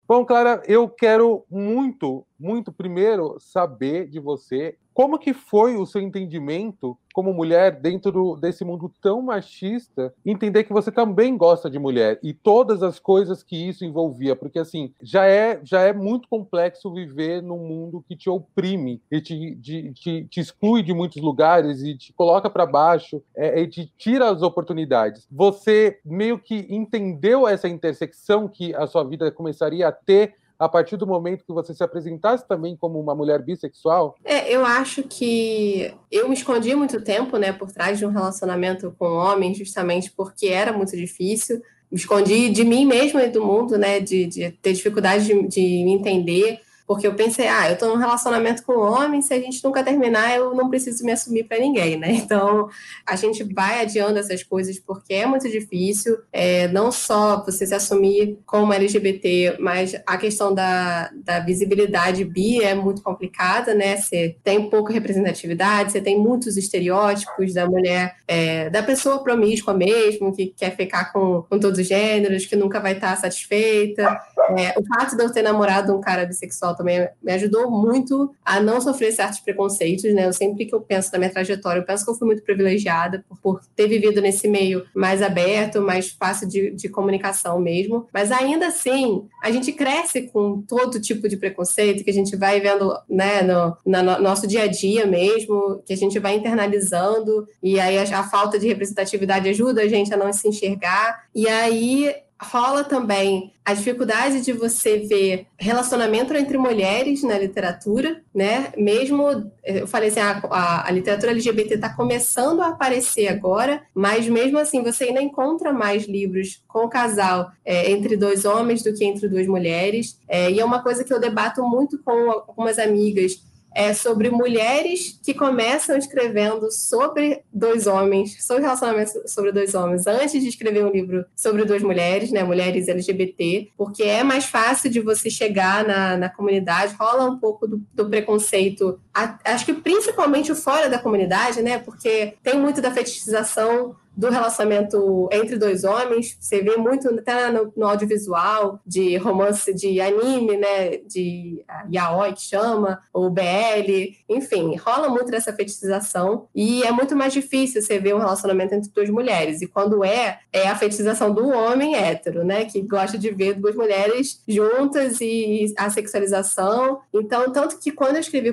[SPEAKER 2] Bom, Clara, eu quero muito, muito primeiro saber de você como que foi o seu entendimento como mulher dentro desse mundo tão machista, entender que você também gosta de mulher e todas as coisas que isso envolvia, porque assim, já é já é muito complexo viver num mundo que te oprime e te, de, te, te exclui de muitos lugares e te coloca para baixo é, e te tira as oportunidades. Você meio que entendeu essa intersecção que a sua vida começaria a ter a partir do momento que você se apresentasse também como uma mulher bissexual?
[SPEAKER 3] É, eu acho que eu me escondi muito tempo, né, por trás de um relacionamento com homem, justamente porque era muito difícil. Me escondi de mim mesma e do mundo, né, de, de ter dificuldade de, de me entender porque eu pensei, ah, eu estou num relacionamento com um homem, se a gente nunca terminar, eu não preciso me assumir para ninguém, né? Então, a gente vai adiando essas coisas porque é muito difícil, é, não só você se assumir como LGBT, mas a questão da, da visibilidade bi é muito complicada, né? Você tem pouca representatividade, você tem muitos estereótipos da mulher, é, da pessoa promíscua mesmo, que quer ficar com, com todos os gêneros, que nunca vai estar satisfeita. É, o fato de eu ter namorado um cara bissexual também me ajudou muito a não sofrer certos preconceitos, né? Eu sempre que eu penso na minha trajetória, eu penso que eu fui muito privilegiada por, por ter vivido nesse meio mais aberto, mais fácil de, de comunicação mesmo. Mas ainda assim, a gente cresce com todo tipo de preconceito que a gente vai vendo, né, no, no nosso dia a dia mesmo, que a gente vai internalizando, e aí a, a falta de representatividade ajuda a gente a não se enxergar. E aí rola também a dificuldade de você ver relacionamento entre mulheres na literatura, né? Mesmo, eu falei assim, a, a, a literatura LGBT está começando a aparecer agora, mas mesmo assim você ainda encontra mais livros com casal é, entre dois homens do que entre duas mulheres. É, e é uma coisa que eu debato muito com algumas amigas é sobre mulheres que começam escrevendo sobre dois homens, sobre relacionamentos sobre dois homens, antes de escrever um livro sobre duas mulheres, né, mulheres LGBT, porque é mais fácil de você chegar na, na comunidade, rola um pouco do, do preconceito, acho que principalmente fora da comunidade, né, porque tem muito da fetichização do relacionamento entre dois homens. Você vê muito até no, no audiovisual de romance de anime, né? De yaoi que chama, ou BL, enfim, rola muito dessa fetichização e é muito mais difícil você ver um relacionamento entre duas mulheres. E quando é, é a fetichização do homem hétero, né? Que gosta de ver duas mulheres juntas e a sexualização. Então, tanto que quando eu escrevi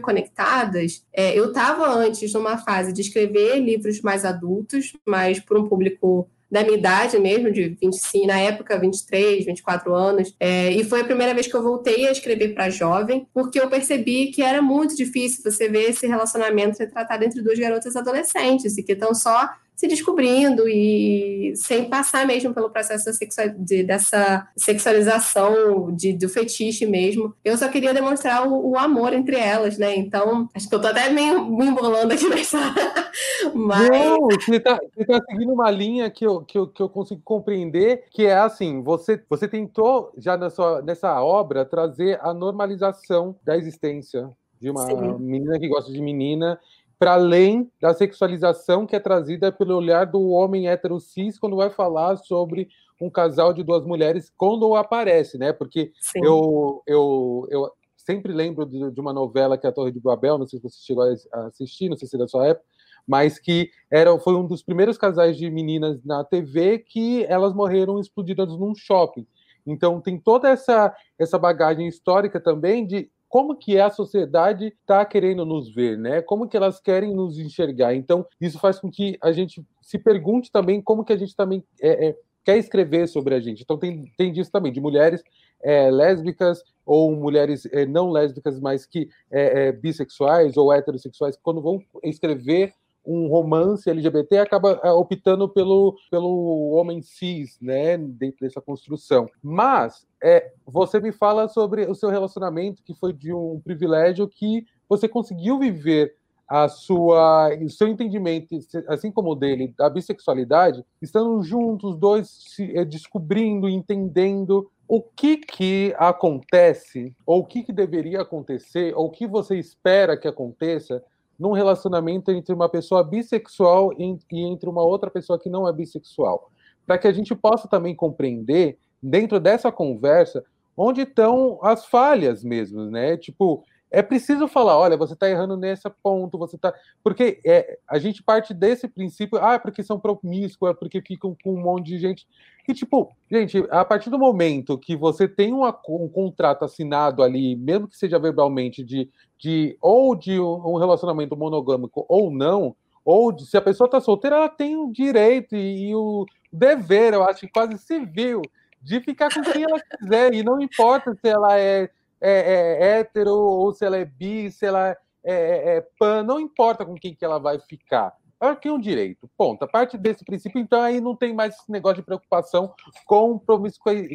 [SPEAKER 3] É, eu estava antes numa fase de escrever livros mais adultos, mais para um público da minha idade mesmo, de 25, na época 23, 24 anos. É, e foi a primeira vez que eu voltei a escrever para jovem, porque eu percebi que era muito difícil você ver esse relacionamento retratado entre duas garotas adolescentes e que estão só se descobrindo e sem passar mesmo pelo processo sexual, de, dessa sexualização de, do fetiche mesmo. Eu só queria demonstrar o, o, amor entre elas, né? Então, acho que eu tô até meio me embolando aqui nessa.
[SPEAKER 2] Mas... Não, você tá, você tá seguindo uma linha que eu, que, eu, que eu consigo compreender, que é assim, você, você tentou já nessa, nessa obra trazer a normalização da existência de uma Sim. menina que gosta de menina para além da sexualização que é trazida pelo olhar do homem hétero cis quando vai falar sobre um casal de duas mulheres quando aparece, né? Porque eu, eu, eu sempre lembro de, de, uma novela que é a Torre de Babel, não sei se você chegou a assistir, não sei se é da sua época, mas que era, foi um dos primeiros casais de meninas na TV que elas morreram explodidas num shopping. Então tem toda essa, essa bagagem histórica também de como que a sociedade está querendo nos ver, né? Como que elas querem nos enxergar. Então, isso faz com que a gente se pergunte também como que a gente também é, é, quer escrever sobre a gente. Então, tem, tem disso também, de mulheres é, lésbicas ou mulheres é, não lésbicas, mas que é, é, bissexuais ou heterossexuais, quando vão escrever um romance LGBT acaba é, optando pelo, pelo homem cis, né, dentro dessa construção. Mas é, você me fala sobre o seu relacionamento, que foi de um privilégio que você conseguiu viver a sua, o seu entendimento, assim como o dele, da bissexualidade, estando juntos, dois se é, descobrindo, entendendo o que que acontece, ou o que que deveria acontecer, ou o que você espera que aconteça num relacionamento entre uma pessoa bissexual e entre uma outra pessoa que não é bissexual, para que a gente possa também compreender dentro dessa conversa onde estão as falhas mesmo, né? Tipo, é preciso falar, olha, você está errando nesse ponto, você está. Porque é, a gente parte desse princípio, ah, porque são promíscuos, é porque ficam com um monte de gente. E, tipo, gente, a partir do momento que você tem um contrato assinado ali, mesmo que seja verbalmente, de, de ou de um relacionamento monogâmico ou não, ou de, se a pessoa está solteira, ela tem o direito e, e o dever, eu acho, quase civil, de ficar com quem ela quiser, e não importa se ela é é, é hétero, ou se ela é bi, se ela é, é, é pan, não importa com quem que ela vai ficar. Ela tem um direito, ponto. A partir desse princípio, então, aí não tem mais esse negócio de preocupação com,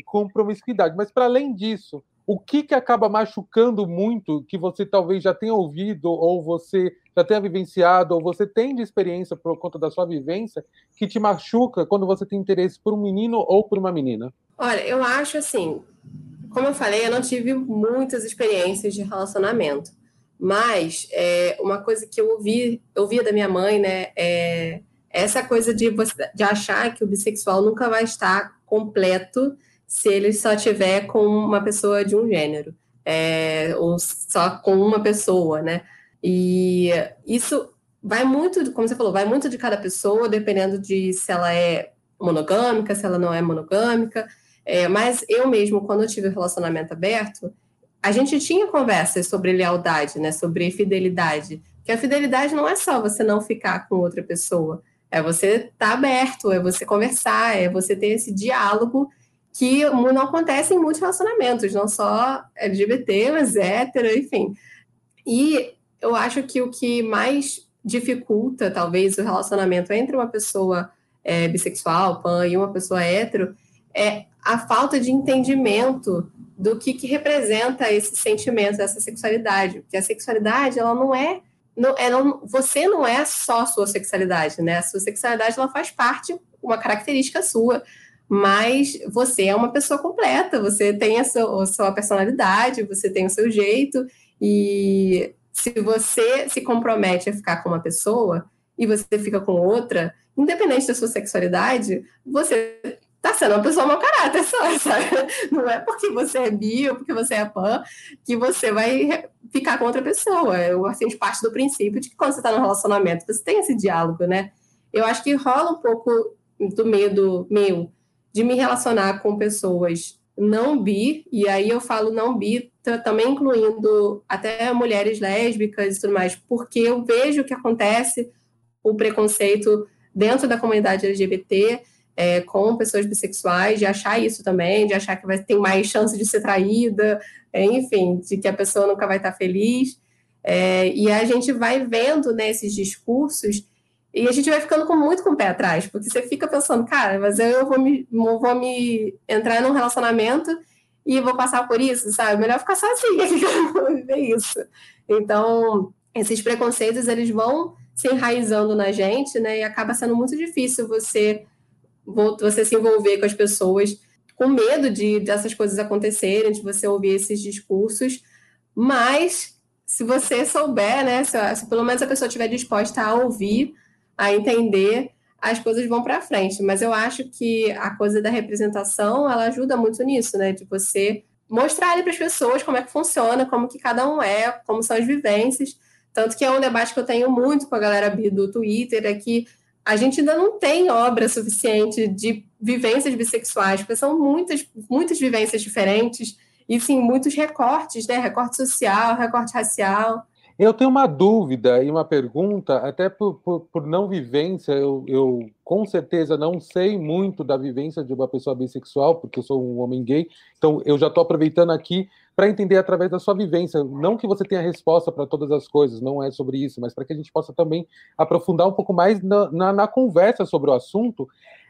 [SPEAKER 2] com promiscuidade. Mas, para além disso, o que, que acaba machucando muito, que você talvez já tenha ouvido, ou você já tenha vivenciado, ou você tem de experiência por conta da sua vivência, que te machuca quando você tem interesse por um menino ou por uma menina?
[SPEAKER 3] Olha, eu acho assim, como eu falei, eu não tive muitas experiências de relacionamento, mas é, uma coisa que eu ouvi, eu ouvia da minha mãe, né, é essa coisa de, de achar que o bissexual nunca vai estar completo se ele só tiver com uma pessoa de um gênero, é, ou só com uma pessoa, né? E isso vai muito, como você falou, vai muito de cada pessoa, dependendo de se ela é monogâmica, se ela não é monogâmica. É, mas eu mesmo, quando eu tive o um relacionamento aberto, a gente tinha conversas sobre lealdade, né? Sobre fidelidade. Que a fidelidade não é só você não ficar com outra pessoa. É você estar tá aberto, é você conversar, é você ter esse diálogo que não acontece em muitos relacionamentos, não só LGBT, mas hétero, enfim. E eu acho que o que mais dificulta, talvez, o relacionamento entre uma pessoa é, bissexual, pan, e uma pessoa hétero, é a falta de entendimento do que, que representa esse sentimento, essa sexualidade. Porque a sexualidade, ela não é não, não, você não é só sua sexualidade, né? A sua sexualidade ela faz parte, uma característica sua, mas você é uma pessoa completa, você tem a sua, a sua personalidade, você tem o seu jeito, e se você se compromete a ficar com uma pessoa e você fica com outra, independente da sua sexualidade, você tá sendo uma pessoa mau caráter só, sabe? Não é porque você é bi ou porque você é pan que você vai ficar com outra pessoa. Eu, assim, parte do princípio de que quando você tá no relacionamento, você tem esse diálogo, né? Eu acho que rola um pouco do medo meu de me relacionar com pessoas não bi, e aí eu falo não bi, também incluindo até mulheres lésbicas e tudo mais, porque eu vejo que acontece o preconceito dentro da comunidade LGBT, é, com pessoas bissexuais, de achar isso também, de achar que vai ter mais chance de ser traída, é, enfim, de que a pessoa nunca vai estar feliz. É, e a gente vai vendo nesses né, discursos e a gente vai ficando com, muito com o pé atrás, porque você fica pensando, cara, mas eu vou me, vou me entrar num relacionamento e vou passar por isso, sabe? Melhor ficar sozinha que eu vou viver isso. Então, esses preconceitos, eles vão se enraizando na gente, né? E acaba sendo muito difícil você você se envolver com as pessoas com medo de dessas coisas acontecerem, de você ouvir esses discursos, mas se você souber, né, se, se pelo menos a pessoa estiver disposta a ouvir, a entender, as coisas vão para frente. Mas eu acho que a coisa da representação, ela ajuda muito nisso, né, de você mostrar para as pessoas como é que funciona, como que cada um é, como são as vivências. Tanto que é um debate que eu tenho muito com a galera do Twitter, é que a gente ainda não tem obra suficiente de vivências bissexuais, porque são muitas, muitas vivências diferentes e, sim, muitos recortes, né? Recorte social, recorte racial.
[SPEAKER 2] Eu tenho uma dúvida e uma pergunta, até por, por, por não vivência, eu, eu, com certeza não sei muito da vivência de uma pessoa bissexual, porque eu sou um homem gay, então eu já estou aproveitando aqui para entender através da sua vivência. Não que você tenha resposta para todas as coisas, não é sobre isso, mas para que a gente possa também aprofundar um pouco mais na, na, na, conversa sobre o assunto.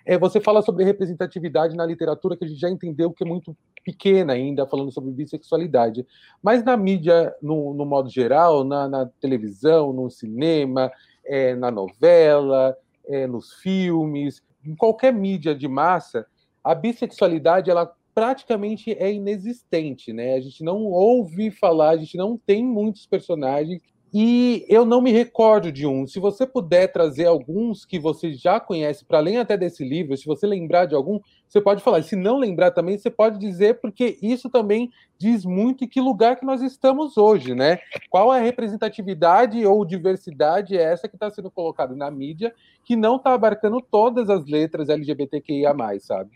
[SPEAKER 2] É, você fala sobre representatividade na literatura, que a gente já entendeu que é muito pequena ainda, falando sobre bissexualidade. Mas na mídia, no, no modo geral, na, na, televisão, no cinema, é, na novela, é, nos filmes, em qualquer mídia de massa, a bissexualidade ela praticamente é inexistente, né? A gente não ouve falar, a gente não tem muitos personagens e eu não me recordo de um. Se você puder trazer alguns que você já conhece, para além até desse livro, se você lembrar de algum, você pode falar. Se não lembrar também, você pode dizer, porque isso também diz muito em que lugar que nós estamos hoje, né? Qual é a representatividade ou diversidade é essa que está sendo colocada na mídia, que não está abarcando todas as letras LGBTQIA, sabe?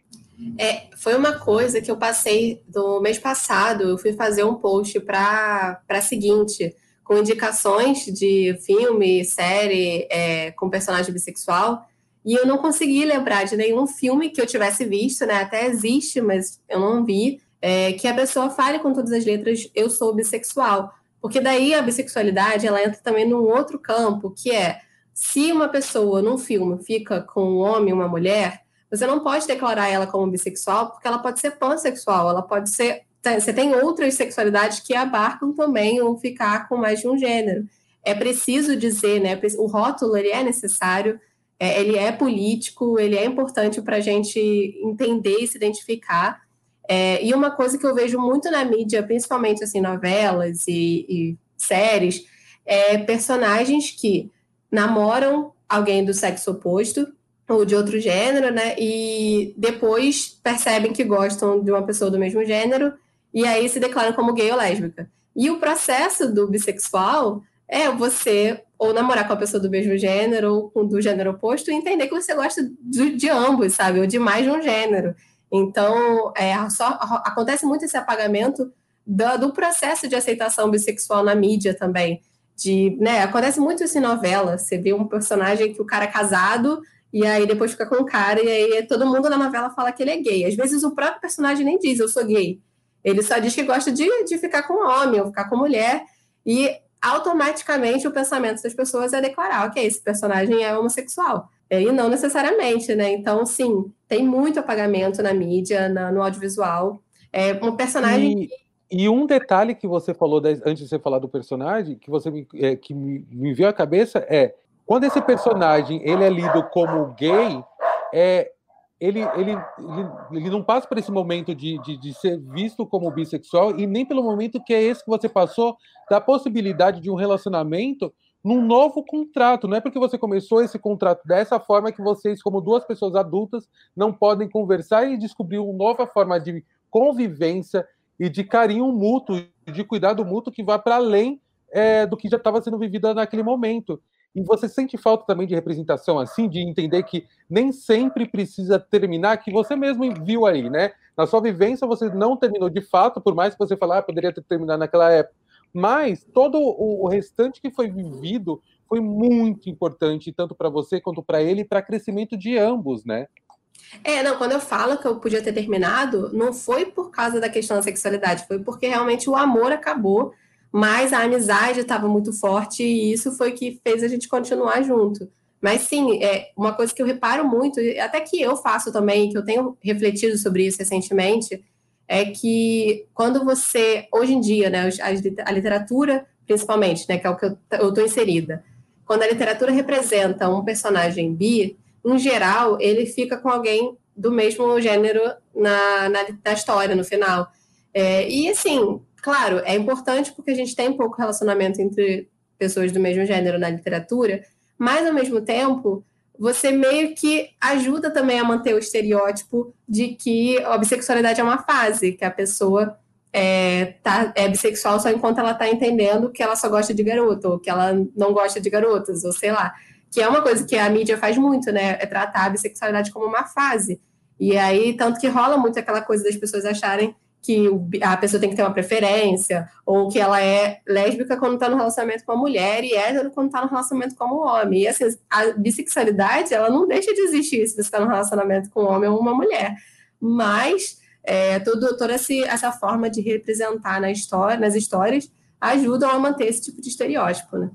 [SPEAKER 3] É, foi uma coisa que eu passei do mês passado. Eu fui fazer um post para a seguinte, com indicações de filme, série é, com personagem bissexual. E eu não consegui lembrar de nenhum filme que eu tivesse visto, né? Até existe, mas eu não vi. É, que a pessoa fale com todas as letras, eu sou bissexual. Porque daí a bissexualidade, ela entra também num outro campo, que é, se uma pessoa num filme fica com um homem uma mulher, você não pode declarar ela como bissexual, porque ela pode ser pansexual, ela pode ser. Você tem outras sexualidades que abarcam também ou ficar com mais de um gênero. É preciso dizer, né? O rótulo ele é necessário, é, ele é político, ele é importante para a gente entender e se identificar. É, e uma coisa que eu vejo muito na mídia, principalmente assim, novelas e, e séries, é personagens que namoram alguém do sexo oposto ou de outro gênero, né? E depois percebem que gostam de uma pessoa do mesmo gênero e aí se declaram como gay ou lésbica. E o processo do bissexual é você ou namorar com a pessoa do mesmo gênero ou com do gênero oposto e entender que você gosta de, de ambos, sabe? Ou de mais de um gênero. Então, é, só, acontece muito esse apagamento do, do, processo de aceitação bissexual na mídia também. De, né, acontece muito isso em novela. Você vê um personagem que o cara é casado e aí depois fica com o cara, e aí todo mundo na novela fala que ele é gay. Às vezes o próprio personagem nem diz, eu sou gay. Ele só diz que gosta de, de ficar com homem ou ficar com mulher, e automaticamente o pensamento das pessoas é declarar, ok, esse personagem é homossexual. É, e não necessariamente, né? Então, sim, tem muito apagamento na mídia, na, no audiovisual. É um personagem.
[SPEAKER 2] E, e um detalhe que você falou antes de você falar do personagem, que você me, é, que me, me veio à cabeça é quando esse personagem ele é lido como gay, é, ele, ele, ele, ele não passa por esse momento de, de, de, ser visto como bissexual e nem pelo momento que é esse que você passou da possibilidade de um relacionamento num novo contrato. Não é porque você começou esse contrato dessa forma que vocês, como duas pessoas adultas, não podem conversar e descobrir uma nova forma de convivência e de carinho mútuo, de cuidado mútuo que vai para além é, do que já estava sendo vivido naquele momento. E você sente falta também de representação, assim, de entender que nem sempre precisa terminar, que você mesmo viu aí, né? Na sua vivência, você não terminou de fato, por mais que você falar, ah, poderia ter terminado naquela época. Mas todo o restante que foi vivido foi muito importante, tanto para você quanto para ele, para crescimento de ambos, né?
[SPEAKER 3] É, não, quando eu falo que eu podia ter terminado, não foi por causa da questão da sexualidade, foi porque realmente o amor acabou mas a amizade estava muito forte e isso foi que fez a gente continuar junto. Mas sim, é uma coisa que eu reparo muito, até que eu faço também, que eu tenho refletido sobre isso recentemente, é que quando você, hoje em dia, né, a literatura, principalmente, né, que é o que eu estou inserida, quando a literatura representa um personagem bi, em geral, ele fica com alguém do mesmo gênero na, na, na história, no final. É, e assim, Claro, é importante porque a gente tem pouco relacionamento entre pessoas do mesmo gênero na literatura, mas ao mesmo tempo você meio que ajuda também a manter o estereótipo de que a bissexualidade é uma fase, que a pessoa é, tá, é bissexual só enquanto ela está entendendo que ela só gosta de garoto, ou que ela não gosta de garotas, ou sei lá. Que é uma coisa que a mídia faz muito, né? É tratar a bissexualidade como uma fase. E aí, tanto que rola muito aquela coisa das pessoas acharem que a pessoa tem que ter uma preferência, ou que ela é lésbica quando está no relacionamento com a mulher e hétero quando está no relacionamento com o homem. E assim, a bissexualidade, ela não deixa de existir se você está no relacionamento com um homem ou uma mulher. Mas é, toda essa forma de representar na história, nas histórias ajudam a manter esse tipo de estereótipo, né?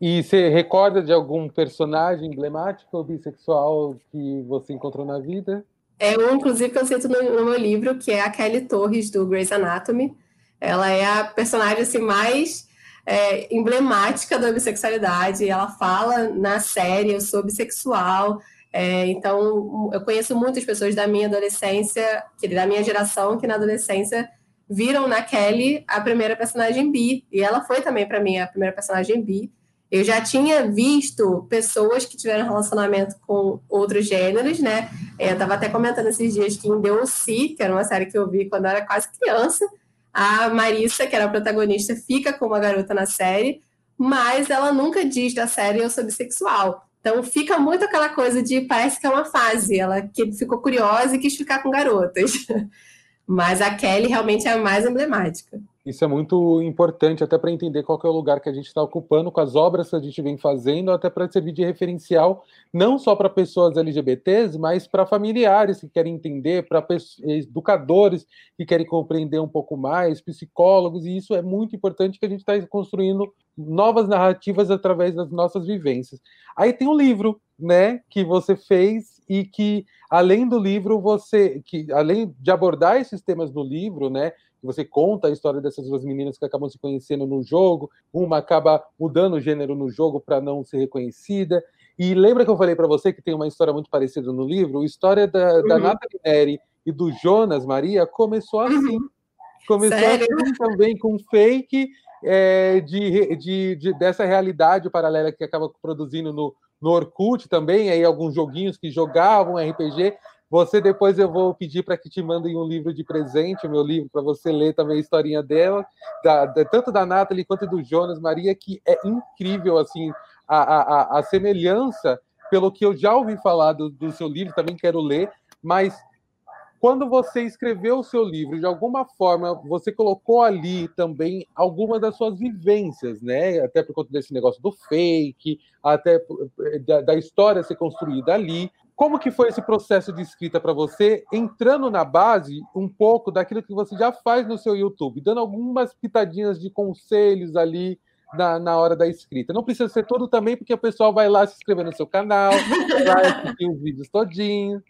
[SPEAKER 2] E você recorda de algum personagem emblemático ou bissexual que você encontrou na vida?
[SPEAKER 3] É um, inclusive, que eu cito no, no, meu livro, que é a Kelly Torres, do Grey's Anatomy. Ela é a personagem assim, mais é, emblemática da bissexualidade. Ela fala na série, eu sou bissexual. É, então, eu conheço muitas pessoas da minha adolescência, da minha geração, que na adolescência viram na Kelly a primeira personagem bi. E ela foi também, para mim, a primeira personagem bi. Eu já tinha visto pessoas que tiveram relacionamento com outros gêneros, né? É, eu estava até comentando esses dias que em Deussi, que era uma série que eu vi quando eu era quase criança, a Marissa, que era a protagonista, fica com uma garota na série, mas ela nunca diz da série eu sou bissexual. Então fica muito aquela coisa de parece que é uma fase, ela que ficou curiosa e quis ficar com garotas. mas a Kelly realmente é a mais emblemática.
[SPEAKER 2] Isso é muito importante até para entender qual é o lugar que a gente está ocupando com as obras que a gente vem fazendo, até para servir de referencial não só para pessoas LGBTs, mas para familiares que querem entender, para educadores que querem compreender um pouco mais, psicólogos, e isso é muito importante que a gente está construindo novas narrativas através das nossas vivências. Aí tem um livro, né, que você fez e que além do livro você, que além de abordar esses temas no livro, né, você conta a história dessas duas meninas que acabam se conhecendo no jogo, uma acaba mudando o gênero no jogo para não ser reconhecida. E lembra que eu falei para você que tem uma história muito parecida no livro? A história da, uhum. da Nathalie Neri e do Jonas Maria começou assim. Uhum. Começou Sério? assim também com fake é, de, de, de, dessa realidade paralela que acaba produzindo no, no Orkut também, aí alguns joguinhos que jogavam RPG, você depois eu vou pedir para que te mandem um livro de presente, o meu livro, para você ler também a historinha dela, da, da, tanto da Nathalie quanto do Jonas Maria, que é incrível assim a, a, a semelhança, pelo que eu já ouvi falar do, do seu livro, também quero ler, mas quando você escreveu o seu livro, de alguma forma, você colocou ali também algumas das suas vivências, né? Até por conta desse negócio do fake, até da, da história ser construída ali. Como que foi esse processo de escrita para você, entrando na base um pouco daquilo que você já faz no seu YouTube, dando algumas pitadinhas de conselhos ali na, na hora da escrita. Não precisa ser todo também, porque o pessoal vai lá se inscrever no seu canal, vai assistir os vídeos todinhos.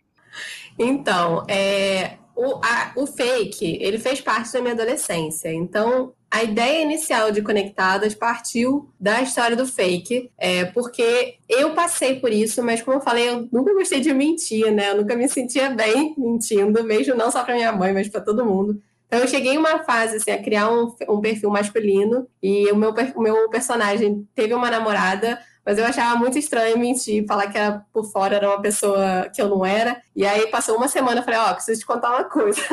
[SPEAKER 3] Então, é, o, a, o fake, ele fez parte da minha adolescência. Então, a ideia inicial de Conectadas partiu da história do fake, é, porque eu passei por isso, mas como eu falei, eu nunca gostei de mentir, né? Eu nunca me sentia bem mentindo, mesmo não só para minha mãe, mas para todo mundo. Então, eu cheguei em uma fase assim, a criar um, um perfil masculino e o meu, o meu personagem teve uma namorada mas eu achava muito estranho mentir, falar que era por fora era uma pessoa que eu não era. E aí passou uma semana, eu falei, ó, oh, preciso te contar uma coisa.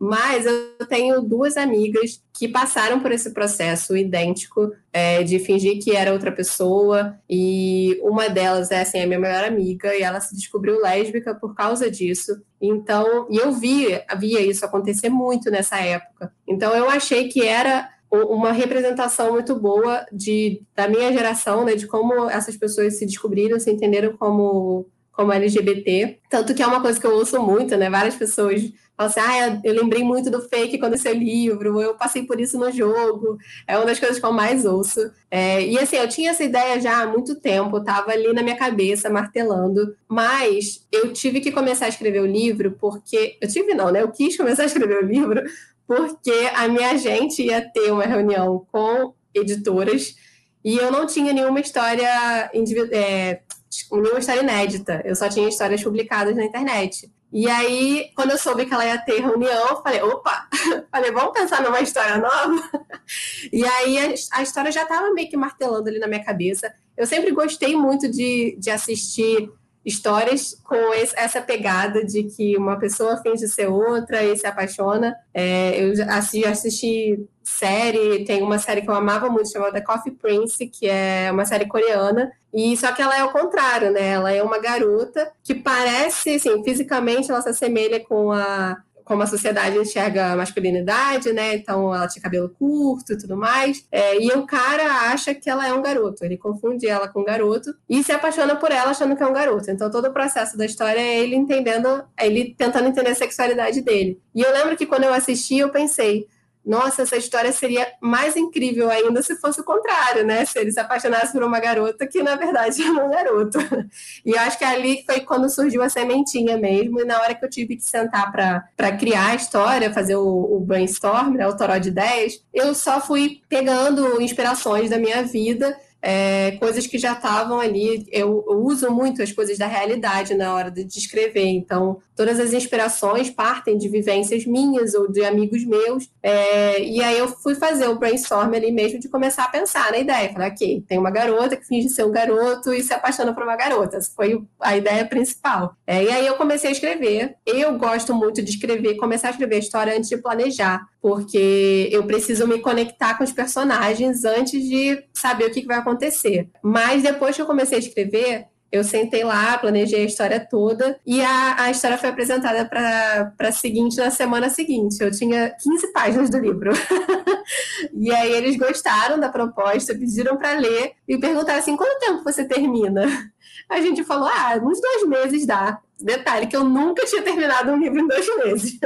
[SPEAKER 3] Mas eu tenho duas amigas que passaram por esse processo idêntico é, de fingir que era outra pessoa. E uma delas é assim, a minha melhor amiga, e ela se descobriu lésbica por causa disso. Então, e eu via, via isso acontecer muito nessa época. Então eu achei que era uma representação muito boa de, da minha geração, né, de como essas pessoas se descobriram, se entenderam como, como LGBT. Tanto que é uma coisa que eu ouço muito, né? Várias pessoas falam assim: ah, eu lembrei muito do fake quando esse livro, eu passei por isso no jogo. É uma das coisas que eu mais ouço. É, e assim, eu tinha essa ideia já há muito tempo, estava ali na minha cabeça, martelando, mas eu tive que começar a escrever o livro porque. Eu tive, não, né? Eu quis começar a escrever o livro porque a minha agente ia ter uma reunião com editoras e eu não tinha nenhuma história é, nenhuma história inédita, eu só tinha histórias publicadas na internet. E aí, quando eu soube que ela ia ter reunião, eu falei, opa, falei, vamos pensar numa história nova? E aí a, a história já estava meio que martelando ali na minha cabeça. Eu sempre gostei muito de, de assistir histórias com esse, essa pegada de que uma pessoa finge ser outra e se apaixona. É, eu assisti, assisti, série, tem uma série que eu amava muito chamada Coffee Prince, que é uma série coreana, e só que ela é o contrário, né? Ela é uma garota que parece, assim, fisicamente ela se assemelha com a como a sociedade enxerga a masculinidade, né? Então ela tinha cabelo curto e tudo mais. É, e o cara acha que ela é um garoto. Ele confunde ela com um garoto e se apaixona por ela achando que é um garoto. Então todo o processo da história é ele entendendo, é ele tentando entender a sexualidade dele. E eu lembro que quando eu assisti, eu pensei nossa, essa história seria mais incrível ainda se fosse o contrário, né? Se ele se apaixonasse por uma garota que, na verdade, é um garoto. E eu acho que ali foi quando surgiu a sementinha mesmo, e na hora que eu tive que sentar para criar a história, fazer o, o brainstorm, né, o toró de ideias, eu só fui pegando inspirações da minha vida é, coisas que já estavam ali. Eu, eu, uso muito as coisas da realidade na hora de escrever, então todas as inspirações partem de vivências minhas ou de amigos meus. É, e aí eu fui fazer o brainstorm ali mesmo de começar a pensar na ideia. Falei, ok, tem uma garota que finge ser um garoto e se apaixona por uma garota. Essa foi a ideia principal. É, e aí eu comecei a escrever. Eu gosto muito de escrever, começar a escrever a história antes de planejar, porque eu preciso me conectar com os personagens antes de saber o que, que vai acontecer acontecer. Mas depois que eu comecei a escrever, eu sentei lá, planejei a história toda e a, a história foi apresentada para a seguinte na semana seguinte. Eu tinha 15 páginas do livro. e aí eles gostaram da proposta, pediram para ler e perguntaram assim: quanto tempo você termina? A gente falou: ah, uns dois meses dá. Detalhe que eu nunca tinha terminado um livro em dois meses.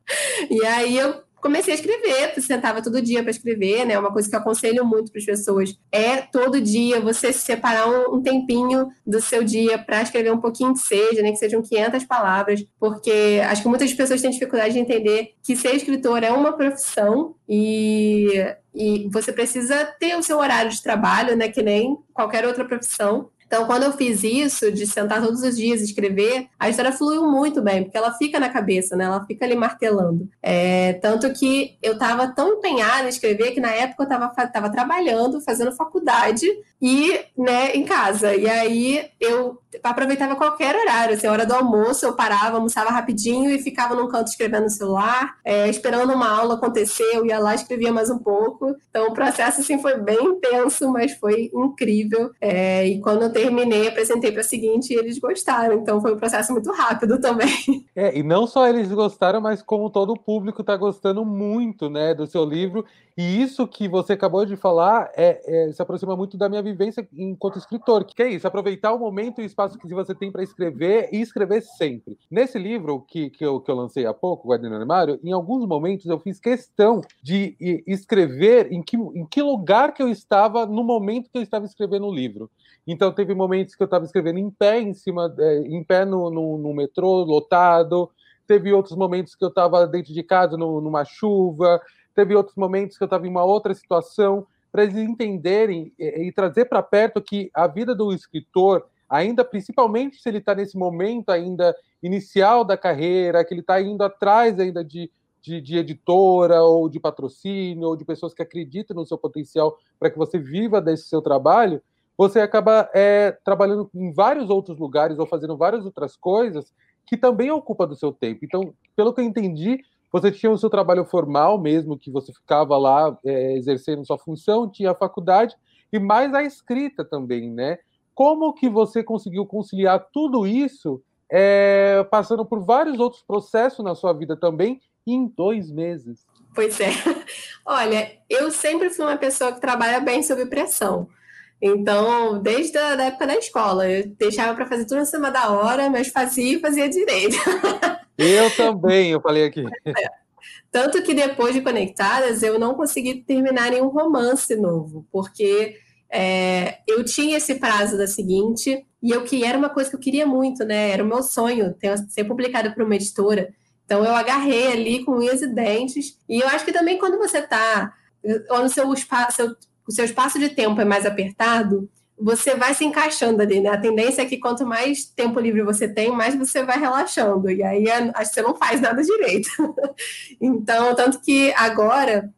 [SPEAKER 3] e aí eu comecei a escrever, sentava todo dia para escrever, né? Uma coisa que eu aconselho muito para as pessoas é todo dia você separar um, tempinho do seu dia para escrever um pouquinho que seja, né? Que sejam 500 palavras, porque acho que muitas pessoas têm dificuldade de entender que ser escritor é uma profissão e, e você precisa ter o seu horário de trabalho, né? Que nem qualquer outra profissão. Então, quando eu fiz isso, de sentar todos os dias e escrever, a história fluiu muito bem, porque ela fica na cabeça, né? Ela fica ali martelando. É, tanto que eu estava tão empenhada em escrever que na época eu estava tava trabalhando, fazendo faculdade e, né, em casa. E aí eu aproveitava qualquer horário, assim, hora do almoço eu parava, almoçava rapidinho e ficava num canto escrevendo no celular, é, esperando uma aula acontecer, eu ia lá escrevia mais um pouco. Então o processo, assim, foi bem intenso, mas foi incrível. É, e quando eu terminei, apresentei para a seguinte e eles gostaram. Então foi um processo muito rápido também.
[SPEAKER 2] É, e não só eles gostaram, mas como todo o público está gostando muito, né, do seu livro. E isso que você acabou de falar é, é, se aproxima muito da minha vivência enquanto escritor, que é isso, aproveitar o momento e o espaço que você tem para escrever e escrever sempre. Nesse livro que, que, eu, que eu lancei há pouco, Guardião no Armário, em alguns momentos eu fiz questão de escrever em que, em que lugar que eu estava no momento que eu estava escrevendo o livro. Então teve momentos que eu estava escrevendo em pé, em cima, é, em pé no, no, no, metrô, lotado. Teve outros momentos que eu estava dentro de casa, no, numa chuva. Teve outros momentos que eu estava em uma outra situação. Para eles entenderem e, e trazer para perto que a vida do escritor, ainda principalmente se ele está nesse momento ainda inicial da carreira, que ele está indo atrás ainda de, de, de, editora ou de patrocínio ou de pessoas que acreditam no seu potencial para que você viva desse seu trabalho, você acaba é, trabalhando em vários outros lugares ou fazendo várias outras coisas que também ocupam do seu tempo. Então, pelo que eu entendi, você tinha o seu trabalho formal mesmo, que você ficava lá é, exercendo sua função, tinha a faculdade e mais a escrita também, né? Como que você conseguiu conciliar tudo isso, é, passando por vários outros processos na sua vida também, em dois meses?
[SPEAKER 3] Pois é. Olha, eu sempre fui uma pessoa que trabalha bem sob pressão. Então, desde a da época da escola, eu deixava para fazer tudo em cima da hora, mas fazia e fazia direito.
[SPEAKER 2] Eu também, eu falei aqui.
[SPEAKER 3] Tanto que depois de Conectadas, eu não consegui terminar nenhum romance novo, porque é, eu tinha esse prazo da seguinte, e eu que era uma coisa que eu queria muito, né? Era o meu sonho ter, ser publicado por uma editora. Então eu agarrei ali com unhas e dentes. E eu acho que também quando você está no seu espaço, seu o seu espaço de tempo é mais apertado, você vai se encaixando ali, né? A tendência é que quanto mais tempo livre você tem, mais você vai relaxando. E aí é, acho que você não faz nada direito. então, tanto que agora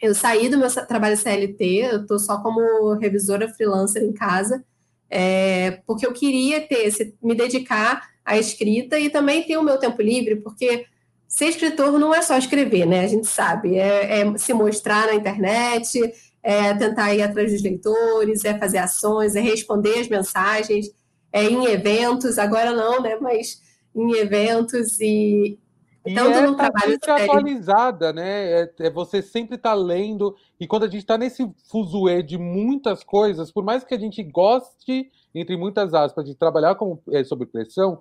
[SPEAKER 3] eu saí do meu trabalho CLT, eu estou só como revisora freelancer em casa, é, porque eu queria ter esse, me dedicar à escrita e também ter o meu tempo livre, porque ser escritor não é só escrever, né? A gente sabe, é, é se mostrar na internet, é tentar ir atrás dos leitores, é fazer ações, é responder as mensagens, é em eventos, agora não, né? Mas em eventos e,
[SPEAKER 2] e tanto é no trabalho sempre atualizada, né? É, é você sempre estar tá lendo e quando a gente está nesse fuzuê de muitas coisas, por mais que a gente goste, entre muitas aspas, de trabalhar com, é, sob pressão,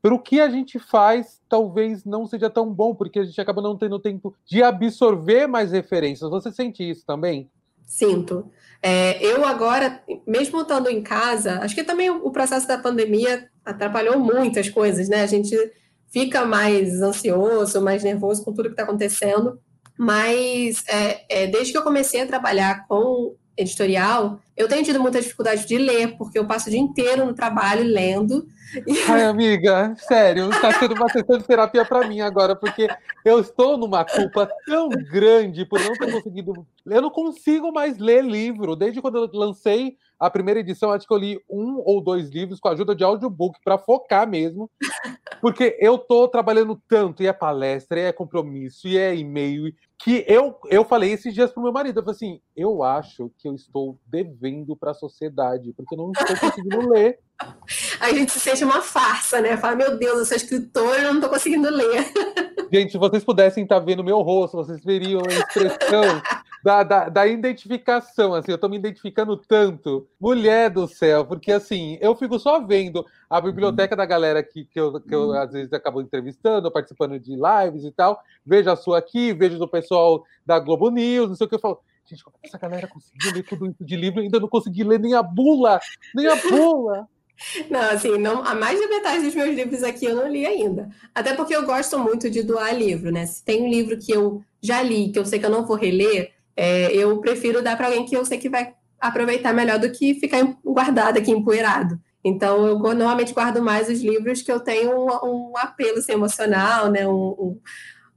[SPEAKER 2] para o que a gente faz, talvez não seja tão bom, porque a gente acaba não tendo tempo de absorver mais referências. Você sente isso também?
[SPEAKER 3] Sinto. É, eu agora, mesmo estando em casa, acho que também o processo da pandemia atrapalhou muitas coisas, né? A gente fica mais ansioso, mais nervoso com tudo que está acontecendo. Mas é, é, desde que eu comecei a trabalhar com editorial, eu tenho tido muita dificuldade de ler, porque eu passo o dia inteiro no trabalho lendo.
[SPEAKER 2] Ai, amiga, sério, está sendo uma sessão de terapia para mim agora, porque eu estou numa culpa tão grande por não ter conseguido. Eu não consigo mais ler livro. Desde quando eu lancei a primeira edição, acho que eu li um ou dois livros com a ajuda de audiobook para focar mesmo, porque eu estou trabalhando tanto, e é palestra, e é compromisso, e é e-mail, que eu, eu falei esses dias pro meu marido, eu falei assim, eu acho que eu estou devendo para a sociedade, porque eu não estou conseguindo ler.
[SPEAKER 3] A gente se sente uma farsa, né? Fala, meu Deus, eu sou escritor e eu não estou conseguindo ler.
[SPEAKER 2] Gente, se vocês pudessem estar vendo meu rosto, vocês veriam a expressão da, da, da, identificação, assim, eu tô me identificando tanto. Mulher do céu, porque assim, eu fico só vendo a biblioteca da galera que, que, eu, que eu às vezes acabo entrevistando, participando de lives e tal. Vejo a sua aqui, vejo do pessoal da Globo News, não sei o que eu falo. Gente, como é essa galera conseguiu ler tudo isso de livro e ainda não consegui ler nem a bula? Nem a bula!
[SPEAKER 3] Não, assim, não, a mais da metade dos meus livros aqui eu não li ainda. Até porque eu gosto muito de doar livro, né? Se tem um livro que eu já li, que eu sei que eu não vou reler, é, eu prefiro dar para alguém que eu sei que vai aproveitar melhor do que ficar guardado aqui, empoeirado. Então, eu normalmente guardo mais os livros que eu tenho um, um apelo assim, emocional, né? Um,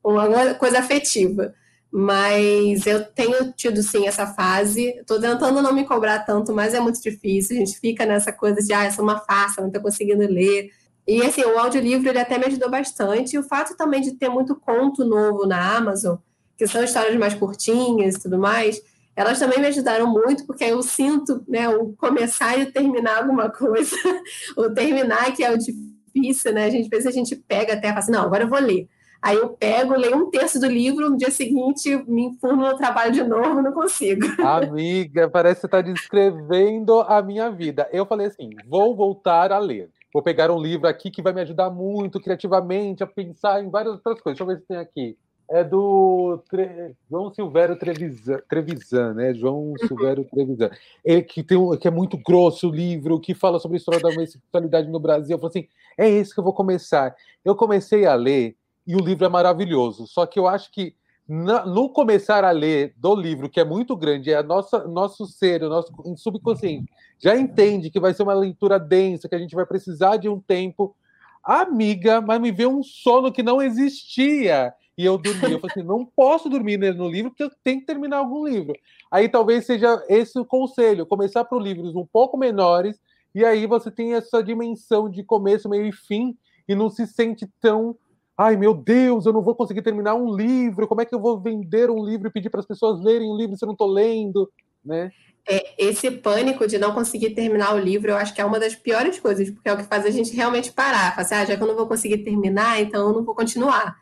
[SPEAKER 3] um, uma coisa afetiva. Mas eu tenho tido, sim, essa fase. Estou tentando não me cobrar tanto, mas é muito difícil. A gente fica nessa coisa de, ah, essa é uma farsa, não estou conseguindo ler. E, assim, o audiolivro, ele até me ajudou bastante. E o fato também de ter muito conto novo na Amazon, que são histórias mais curtinhas e tudo mais, elas também me ajudaram muito, porque eu sinto né, o começar e terminar alguma coisa, o terminar que é o difícil, né? A gente, às vezes a gente pega até e fala assim, não, agora eu vou ler. Aí eu pego, leio um terço do livro, no dia seguinte me enfurno no trabalho de novo, não consigo.
[SPEAKER 2] Amiga, parece que você está descrevendo a minha vida. Eu falei assim: vou voltar a ler. Vou pegar um livro aqui que vai me ajudar muito criativamente a pensar em várias outras coisas. Deixa eu ver se tem aqui. É do Tre... João Silvério Trevisan, Trevisan, né? João Silvério Trevisan. Ele que, tem um, que é muito grosso o livro, que fala sobre a história da homossexualidade no Brasil. Eu falei assim: é esse que eu vou começar. Eu comecei a ler e o livro é maravilhoso. Só que eu acho que na, no começar a ler do livro, que é muito grande, é a nossa, nosso ser, o nosso subconsciente, já entende que vai ser uma leitura densa, que a gente vai precisar de um tempo. Amiga, mas me veio um sono que não existia. E eu dormi. Eu falei assim: não posso dormir no livro, porque eu tenho que terminar algum livro. Aí talvez seja esse o conselho: começar por livros um pouco menores, e aí você tem essa dimensão de começo, meio e fim, e não se sente tão ai meu Deus, eu não vou conseguir terminar um livro, como é que eu vou vender um livro e pedir para as pessoas lerem um livro se eu não estou lendo, né?
[SPEAKER 3] É, esse pânico de não conseguir terminar o livro, eu acho que é uma das piores coisas, porque é o que faz a gente realmente parar. Falar assim, ah, já que eu não vou conseguir terminar, então eu não vou continuar.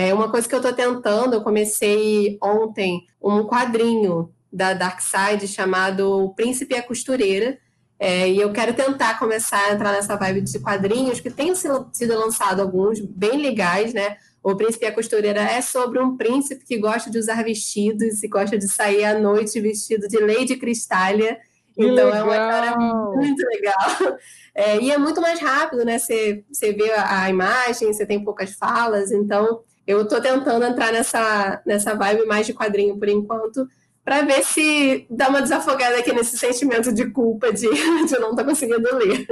[SPEAKER 3] É uma coisa que eu estou tentando, eu comecei ontem um quadrinho da Dark Side chamado O Príncipe e a Costureira, é, e eu quero tentar começar a entrar nessa vibe de quadrinhos, que tem sido lançado alguns bem legais, né? O Príncipe e a Costureira é sobre um príncipe que gosta de usar vestidos e gosta de sair à noite vestido de Lady Cristália. então legal. é uma história muito legal. É, e é muito mais rápido, né? Você, você vê a, a imagem, você tem poucas falas. Então eu estou tentando entrar nessa, nessa vibe mais de quadrinho por enquanto para ver se dá uma desafogada aqui nesse sentimento de culpa de, de não estar tá conseguindo ler.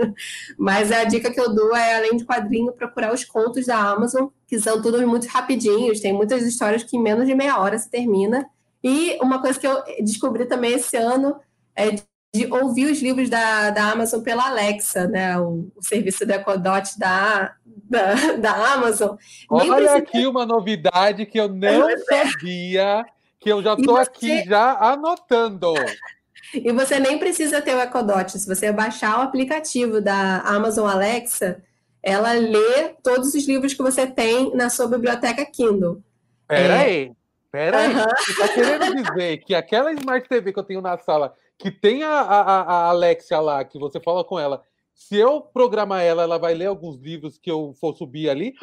[SPEAKER 3] Mas a dica que eu dou é, além de quadrinho, procurar os contos da Amazon, que são todos muito rapidinhos, tem muitas histórias que em menos de meia hora se termina. E uma coisa que eu descobri também esse ano é de ouvir os livros da, da Amazon pela Alexa, né? O, o serviço do Ecodot da, da, da Amazon.
[SPEAKER 2] Olha precisa... aqui uma novidade que eu não é. sabia que eu já estou você... aqui já anotando.
[SPEAKER 3] E você nem precisa ter o Ecodot. Se você baixar o aplicativo da Amazon Alexa, ela lê todos os livros que você tem na sua biblioteca Kindle.
[SPEAKER 2] Pera é... aí, pera aí. Uhum. Você está querendo dizer que aquela Smart TV que eu tenho na sala, que tem a, a, a Alexia lá, que você fala com ela, se eu programar ela, ela vai ler alguns livros que eu for subir ali?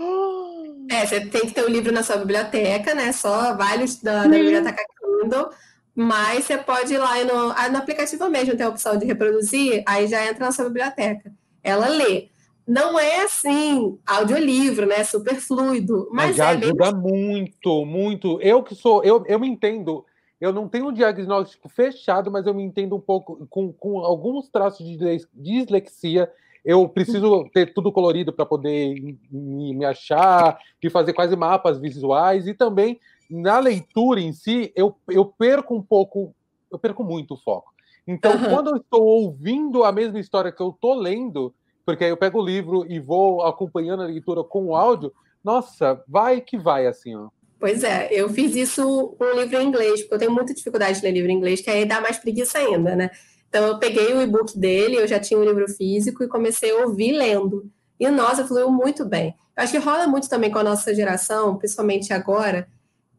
[SPEAKER 3] É, você tem que ter o livro na sua biblioteca, né? Só vários da, da biblioteca Kindle. Mas você pode ir lá no, ah, no aplicativo mesmo, tem a opção de reproduzir, aí já entra na sua biblioteca. Ela lê. Não é assim, audiolivro, né? Super fluido. Mas, mas
[SPEAKER 2] já
[SPEAKER 3] é
[SPEAKER 2] ajuda bem... muito, muito. Eu que sou, eu, eu me entendo. Eu não tenho um diagnóstico fechado, mas eu me entendo um pouco com, com alguns traços de dislexia eu preciso ter tudo colorido para poder me, me, achar e fazer quase mapas visuais e também na leitura em si eu, eu perco um pouco, eu perco muito o foco. Então, uhum. quando eu estou ouvindo a mesma história que eu estou lendo, porque aí eu pego o livro e vou acompanhando a leitura com o áudio, nossa, vai que vai assim, ó.
[SPEAKER 3] Pois é, eu fiz isso com livro em inglês, porque eu tenho muita dificuldade de ler livro em inglês, que aí dá mais preguiça ainda, né? Então, eu peguei o e-book dele, eu já tinha um livro físico e comecei a ouvir lendo. E, nossa, fluiu muito bem. Eu acho que rola muito também com a nossa geração, principalmente agora,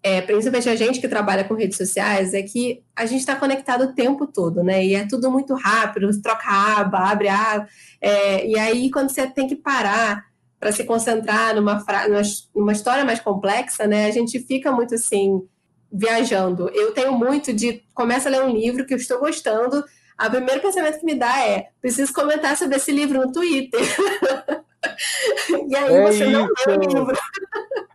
[SPEAKER 3] é, principalmente a gente que trabalha com redes sociais, é que a gente está conectado o tempo todo, né? E é tudo muito rápido, troca a aba, abre a aba. É, e aí, quando você tem que parar para se concentrar numa, numa, numa história mais complexa, né? A gente fica muito assim, viajando. Eu tenho muito de. Começa a ler um livro que eu estou gostando, o primeiro pensamento que me dá é: preciso comentar sobre esse livro no Twitter. e aí é você isso. não lê o livro.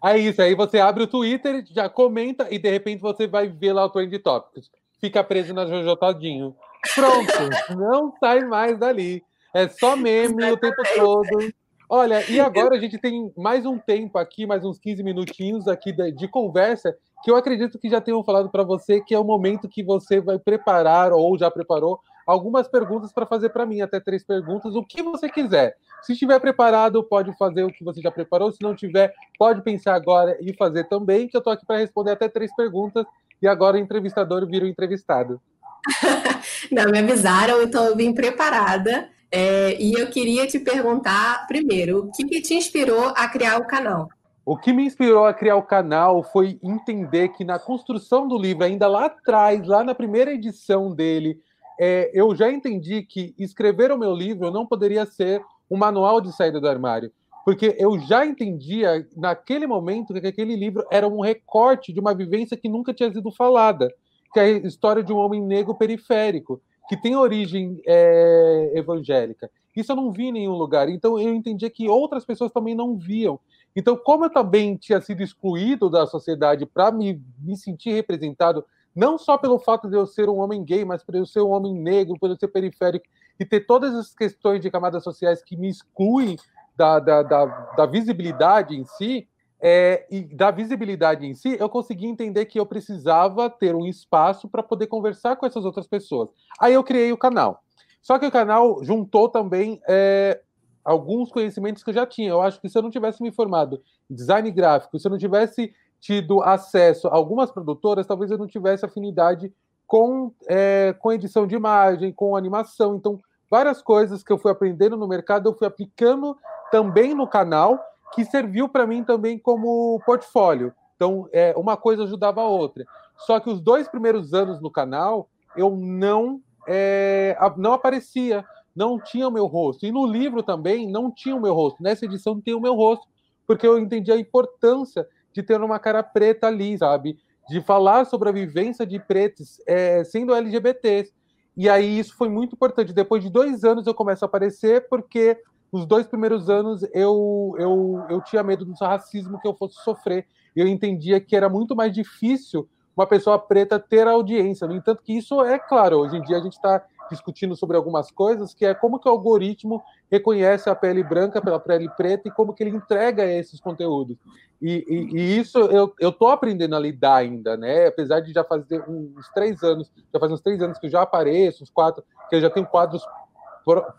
[SPEAKER 2] É isso, aí você abre o Twitter, já comenta e de repente você vai ver lá o Trend Topics. Fica preso na Jojo Todinho. Pronto, não sai mais dali. É só meme o tempo todo. Olha, e agora a gente tem mais um tempo aqui, mais uns 15 minutinhos aqui de, de conversa, que eu acredito que já tenham falado para você que é o momento que você vai preparar ou já preparou algumas perguntas para fazer para mim, até três perguntas, o que você quiser. Se estiver preparado, pode fazer o que você já preparou. Se não tiver, pode pensar agora e fazer também, que eu estou aqui para responder até três perguntas. E agora o entrevistador vira o entrevistado.
[SPEAKER 3] Não, me avisaram, então eu vim preparada. É, e eu queria te perguntar, primeiro, o que, que te inspirou a criar o canal?
[SPEAKER 2] O que me inspirou a criar o canal foi entender que na construção do livro, ainda lá atrás, lá na primeira edição dele, é, eu já entendi que escrever o meu livro não poderia ser um manual de saída do armário, porque eu já entendia naquele momento que aquele livro era um recorte de uma vivência que nunca tinha sido falada, que é a história de um homem negro periférico, que tem origem é, evangélica. Isso eu não vi em nenhum lugar. Então eu entendia que outras pessoas também não viam. Então, como eu também tinha sido excluído da sociedade para me, me sentir representado, não só pelo fato de eu ser um homem gay, mas por eu ser um homem negro, por eu ser periférico e ter todas as questões de camadas sociais que me excluem da, da, da, da visibilidade em si, é, e da visibilidade em si, eu consegui entender que eu precisava ter um espaço para poder conversar com essas outras pessoas. Aí eu criei o canal. Só que o canal juntou também é, alguns conhecimentos que eu já tinha. Eu acho que se eu não tivesse me formado em design gráfico, se eu não tivesse tido acesso a algumas produtoras, talvez eu não tivesse afinidade com, é, com edição de imagem, com animação. Então, várias coisas que eu fui aprendendo no mercado, eu fui aplicando também no canal que serviu para mim também como portfólio. Então, é, uma coisa ajudava a outra. Só que os dois primeiros anos no canal, eu não, é, não aparecia, não tinha o meu rosto. E no livro também não tinha o meu rosto. Nessa edição tem o meu rosto, porque eu entendi a importância de ter uma cara preta ali, sabe? De falar sobre a vivência de pretos é, sendo LGBTs. E aí isso foi muito importante. Depois de dois anos eu começo a aparecer, porque nos dois primeiros anos eu, eu, eu tinha medo do racismo que eu fosse sofrer. Eu entendia que era muito mais difícil uma pessoa preta ter audiência. No entanto, que isso é claro, hoje em dia a gente está discutindo sobre algumas coisas, que é como que o algoritmo reconhece a pele branca pela pele preta e como que ele entrega esses conteúdos. E, e, e isso eu estou aprendendo a lidar ainda, né? Apesar de já fazer uns três anos, já faz uns três anos que eu já apareço, uns quatro, que eu já tenho quadros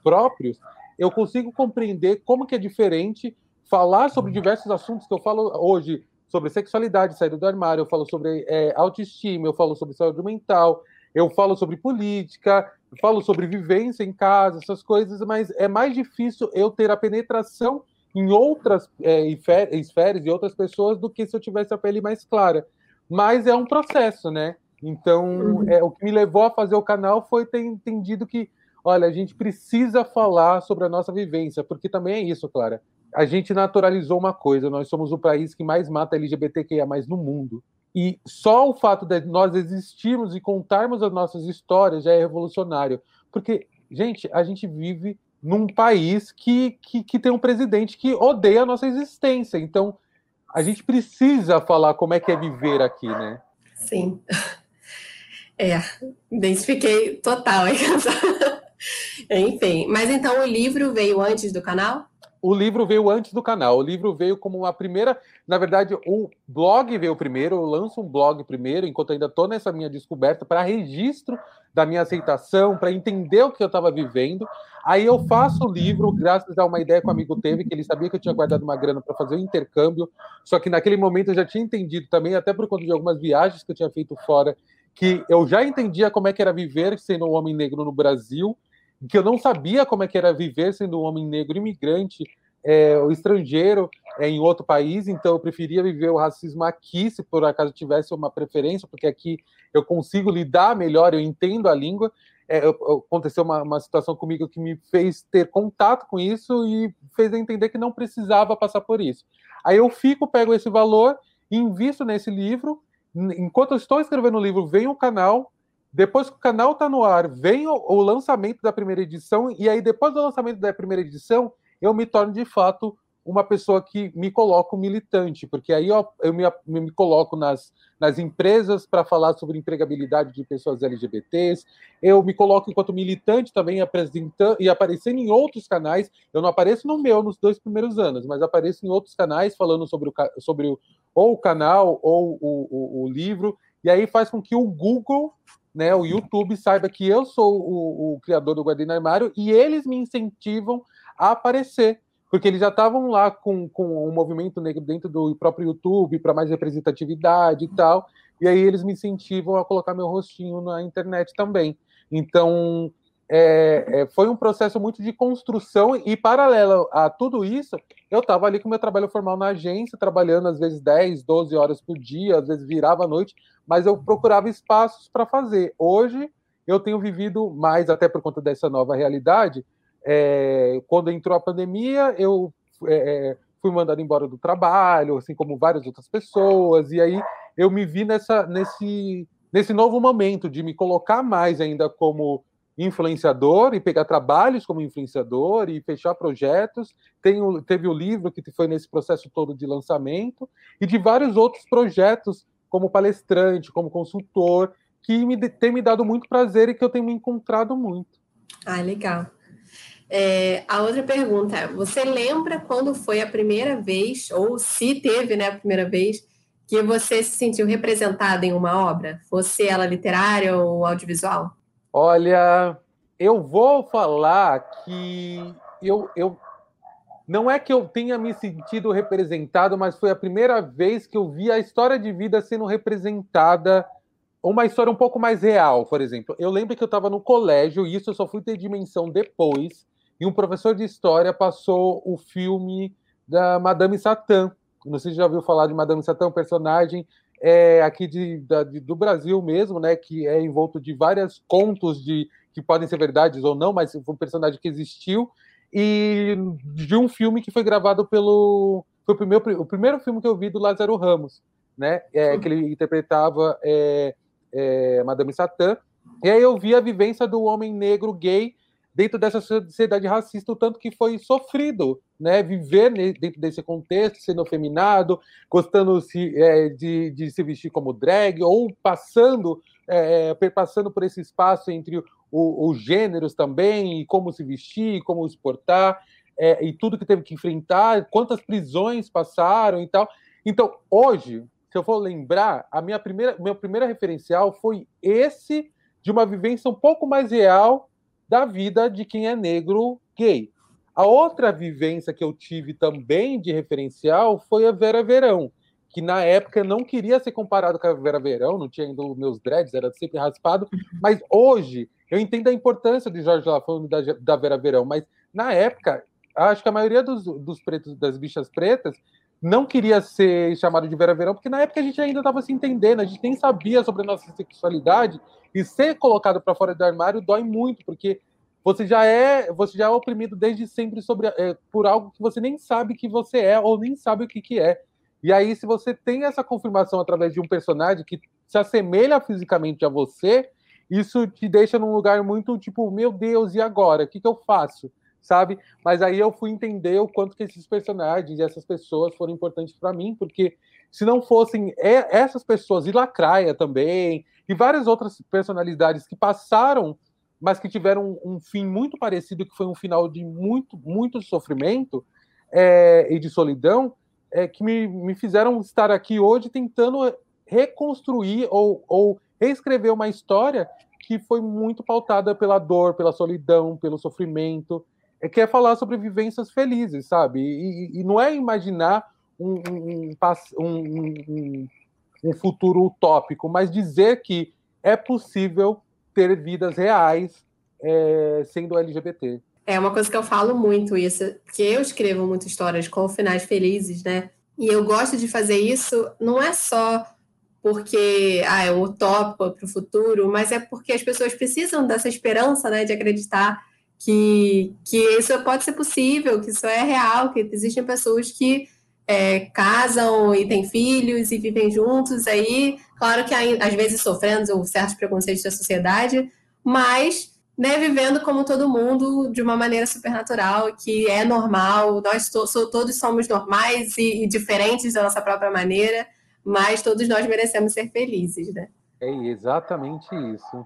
[SPEAKER 2] próprios, eu consigo compreender como que é diferente falar sobre diversos assuntos que eu falo hoje sobre sexualidade, saída do armário, eu falo sobre é, autoestima, eu falo sobre saúde mental, eu falo sobre política, eu falo sobre vivência em casa, essas coisas, mas é mais difícil eu ter a penetração em outras é, esferas e outras pessoas do que se eu tivesse a pele mais clara. Mas é um processo, né? Então, uhum. é, o que me levou a fazer o canal foi ter entendido que olha, a gente precisa falar sobre a nossa vivência, porque também é isso, Clara. A gente naturalizou uma coisa, nós somos o país que mais mata LGBTQIA no mundo. E só o fato de nós existirmos e contarmos as nossas histórias já é revolucionário. Porque, gente, a gente vive num país que, que, que tem um presidente que odeia a nossa existência. Então, a gente precisa falar como é que é viver aqui, né?
[SPEAKER 3] Sim. É, identifiquei total. Hein? Enfim, mas então o livro veio antes do canal?
[SPEAKER 2] O livro veio antes do canal. O livro veio como uma primeira. Na verdade, o blog veio primeiro. Eu lanço um blog primeiro, enquanto ainda estou nessa minha descoberta, para registro da minha aceitação, para entender o que eu estava vivendo. Aí eu faço o livro, graças a uma ideia que o amigo teve, que ele sabia que eu tinha guardado uma grana para fazer o um intercâmbio. Só que naquele momento eu já tinha entendido também, até por conta de algumas viagens que eu tinha feito fora, que eu já entendia como é que era viver sendo um homem negro no Brasil que eu não sabia como é que era viver sendo um homem negro imigrante, é, estrangeiro é, em outro país, então eu preferia viver o racismo aqui, se por acaso tivesse uma preferência, porque aqui eu consigo lidar melhor, eu entendo a língua. É, aconteceu uma, uma, situação comigo que me fez ter contato com isso e fez entender que não precisava passar por isso. Aí eu fico, pego esse valor, invisto nesse livro. Enquanto eu estou escrevendo o livro, vem o canal, depois que o canal está no ar, vem o, o, lançamento da primeira edição, e aí depois do lançamento da primeira edição, eu me torno de fato uma pessoa que me coloco militante, porque aí eu, eu me, me coloco nas, nas empresas para falar sobre empregabilidade de pessoas LGBTs, eu me coloco enquanto militante também apresentando e aparecendo em outros canais. Eu não apareço no meu nos dois primeiros anos, mas apareço em outros canais falando sobre o, sobre o, ou o canal ou o, o, o livro, e aí faz com que o Google né, o YouTube saiba que eu sou o, o criador do Guardião Armário e eles me incentivam a aparecer. porque eles já estavam lá com, com o movimento negro dentro do próprio YouTube para mais representatividade e tal, e aí eles me incentivam a colocar meu rostinho na internet também. Então, é, é, foi um processo muito de construção e paralelo a tudo isso, eu estava ali com meu trabalho formal na agência, trabalhando às vezes 10, 12 horas por dia, às vezes virava à noite, mas eu procurava espaços para fazer. Hoje eu tenho vivido mais, até por conta dessa nova realidade. É, quando entrou a pandemia, eu é, é, fui mandado embora do trabalho, assim como várias outras pessoas, e aí eu me vi nessa, nesse, nesse novo momento de me colocar mais ainda como influenciador e pegar trabalhos como influenciador e fechar projetos. Tem o, teve o livro que foi nesse processo todo de lançamento e de vários outros projetos como palestrante, como consultor, que me, tem me dado muito prazer e que eu tenho me encontrado muito.
[SPEAKER 3] Ah, legal. É, a outra pergunta é: você lembra quando foi a primeira vez, ou se teve né, a primeira vez, que você se sentiu representado em uma obra, fosse ela literária ou audiovisual?
[SPEAKER 2] Olha, eu vou falar que eu, eu não é que eu tenha me sentido representado, mas foi a primeira vez que eu vi a história de vida sendo representada, uma história um pouco mais real, por exemplo. Eu lembro que eu estava no colégio, e isso eu só fui ter dimensão depois, e um professor de história passou o filme da Madame Satã. Não sei se já ouviu falar de Madame Satã, um personagem é, aqui de, da, de, do Brasil mesmo, né, que é envolto de vários contos de que podem ser verdades ou não, mas foi um personagem que existiu e de um filme que foi gravado pelo foi o primeiro, o primeiro filme que eu vi do Lázaro Ramos, né, é, que ele interpretava é, é, Madame Satã. E aí eu vi a vivência do homem negro gay dentro dessa sociedade racista, o tanto que foi sofrido, né? Viver dentro desse contexto, sendo afeminado, gostando -se, é, de, de, se vestir como drag, ou passando, é, passando por esse espaço entre os gêneros também, e como se vestir, como se portar, é, e tudo que teve que enfrentar, quantas prisões passaram e tal. Então, hoje, se eu for lembrar, a minha primeira, meu primeiro referencial foi esse de uma vivência um pouco mais real da vida de quem é negro gay. A outra vivência que eu tive também de referencial foi a Vera Verão, que na época não queria ser comparado com a Vera Verão, não tinha ainda os meus dreads, era sempre raspado, mas hoje eu entendo a importância de Jorge Lafone da, da Vera Verão, mas na época, acho que a maioria dos, dos pretos, das bichas pretas, não queria ser chamado de Vera Verão, porque na época a gente ainda estava se entendendo, a gente nem sabia sobre a nossa sexualidade, e ser colocado para fora do armário dói muito, porque você já é você já é oprimido desde sempre sobre é, por algo que você nem sabe que você é ou nem sabe o que, que é. E aí, se você tem essa confirmação através de um personagem que se assemelha fisicamente a você, isso te deixa num lugar muito tipo, meu Deus, e agora? O que, que eu faço? Sabe? Mas aí eu fui entender o quanto que esses personagens e essas pessoas foram importantes para mim, porque se não fossem essas pessoas, e Lacraia também, e várias outras personalidades que passaram, mas que tiveram um, fim muito parecido, que foi um final de muito, muito sofrimento é, e de solidão, é, que me, me fizeram estar aqui hoje tentando reconstruir ou, ou reescrever uma história que foi muito pautada pela dor, pela solidão, pelo sofrimento, é que é falar sobre vivências felizes, sabe? E, e não é imaginar um, um, um, um futuro utópico, mas dizer que é possível ter vidas reais é, sendo LGBT.
[SPEAKER 3] É uma coisa que eu falo muito isso, que eu escrevo muitas histórias com finais felizes, né? E eu gosto de fazer isso não é só porque ah, é utópico para o futuro, mas é porque as pessoas precisam dessa esperança, né, de acreditar que, que isso pode ser possível, que isso é real, que existem pessoas que é, casam e têm filhos e vivem juntos, aí, claro que às vezes sofrendo certos preconceitos da sociedade, mas né, vivendo como todo mundo de uma maneira supernatural, que é normal, nós to todos somos normais e, e, diferentes da nossa própria maneira, mas todos nós merecemos ser felizes, né?
[SPEAKER 2] É exatamente isso.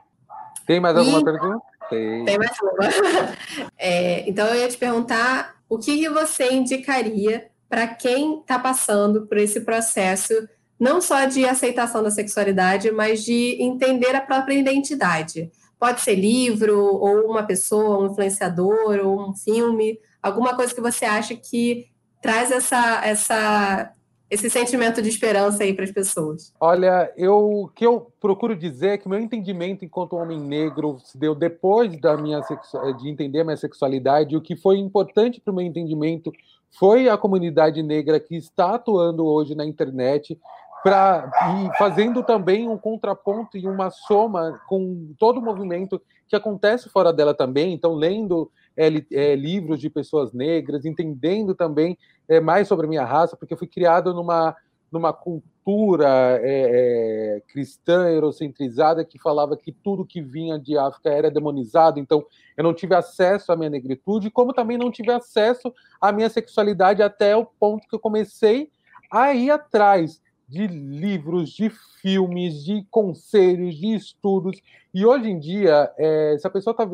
[SPEAKER 2] Tem mais alguma e... pergunta? Tem.
[SPEAKER 3] Tem mais uma. É, então eu ia te perguntar o que, você indicaria para quem está passando por esse processo, não só de aceitação da sexualidade, mas de entender a própria identidade. Pode ser livro, ou uma pessoa, um influenciador, ou um filme, alguma coisa que você acha que traz essa, essa, esse sentimento de esperança aí para as pessoas?
[SPEAKER 2] Olha, eu, o que eu procuro dizer é que meu entendimento enquanto homem negro se deu depois da minha de entender a minha sexualidade. O que foi importante para o meu entendimento foi a comunidade negra que está atuando hoje na internet para e fazendo também um contraponto e uma soma com todo o movimento que acontece fora dela também. Então, lendo é, é, livros de pessoas negras, entendendo também é, mais sobre a minha raça, porque eu fui criado numa numa cultura é, é, cristã eurocentrizada que falava que tudo que vinha de África era demonizado, então eu não tive acesso à minha negritude, como também não tive acesso à minha sexualidade até o ponto que eu comecei a ir atrás de livros, de filmes, de conselhos, de estudos. E hoje em dia, é, se a pessoa está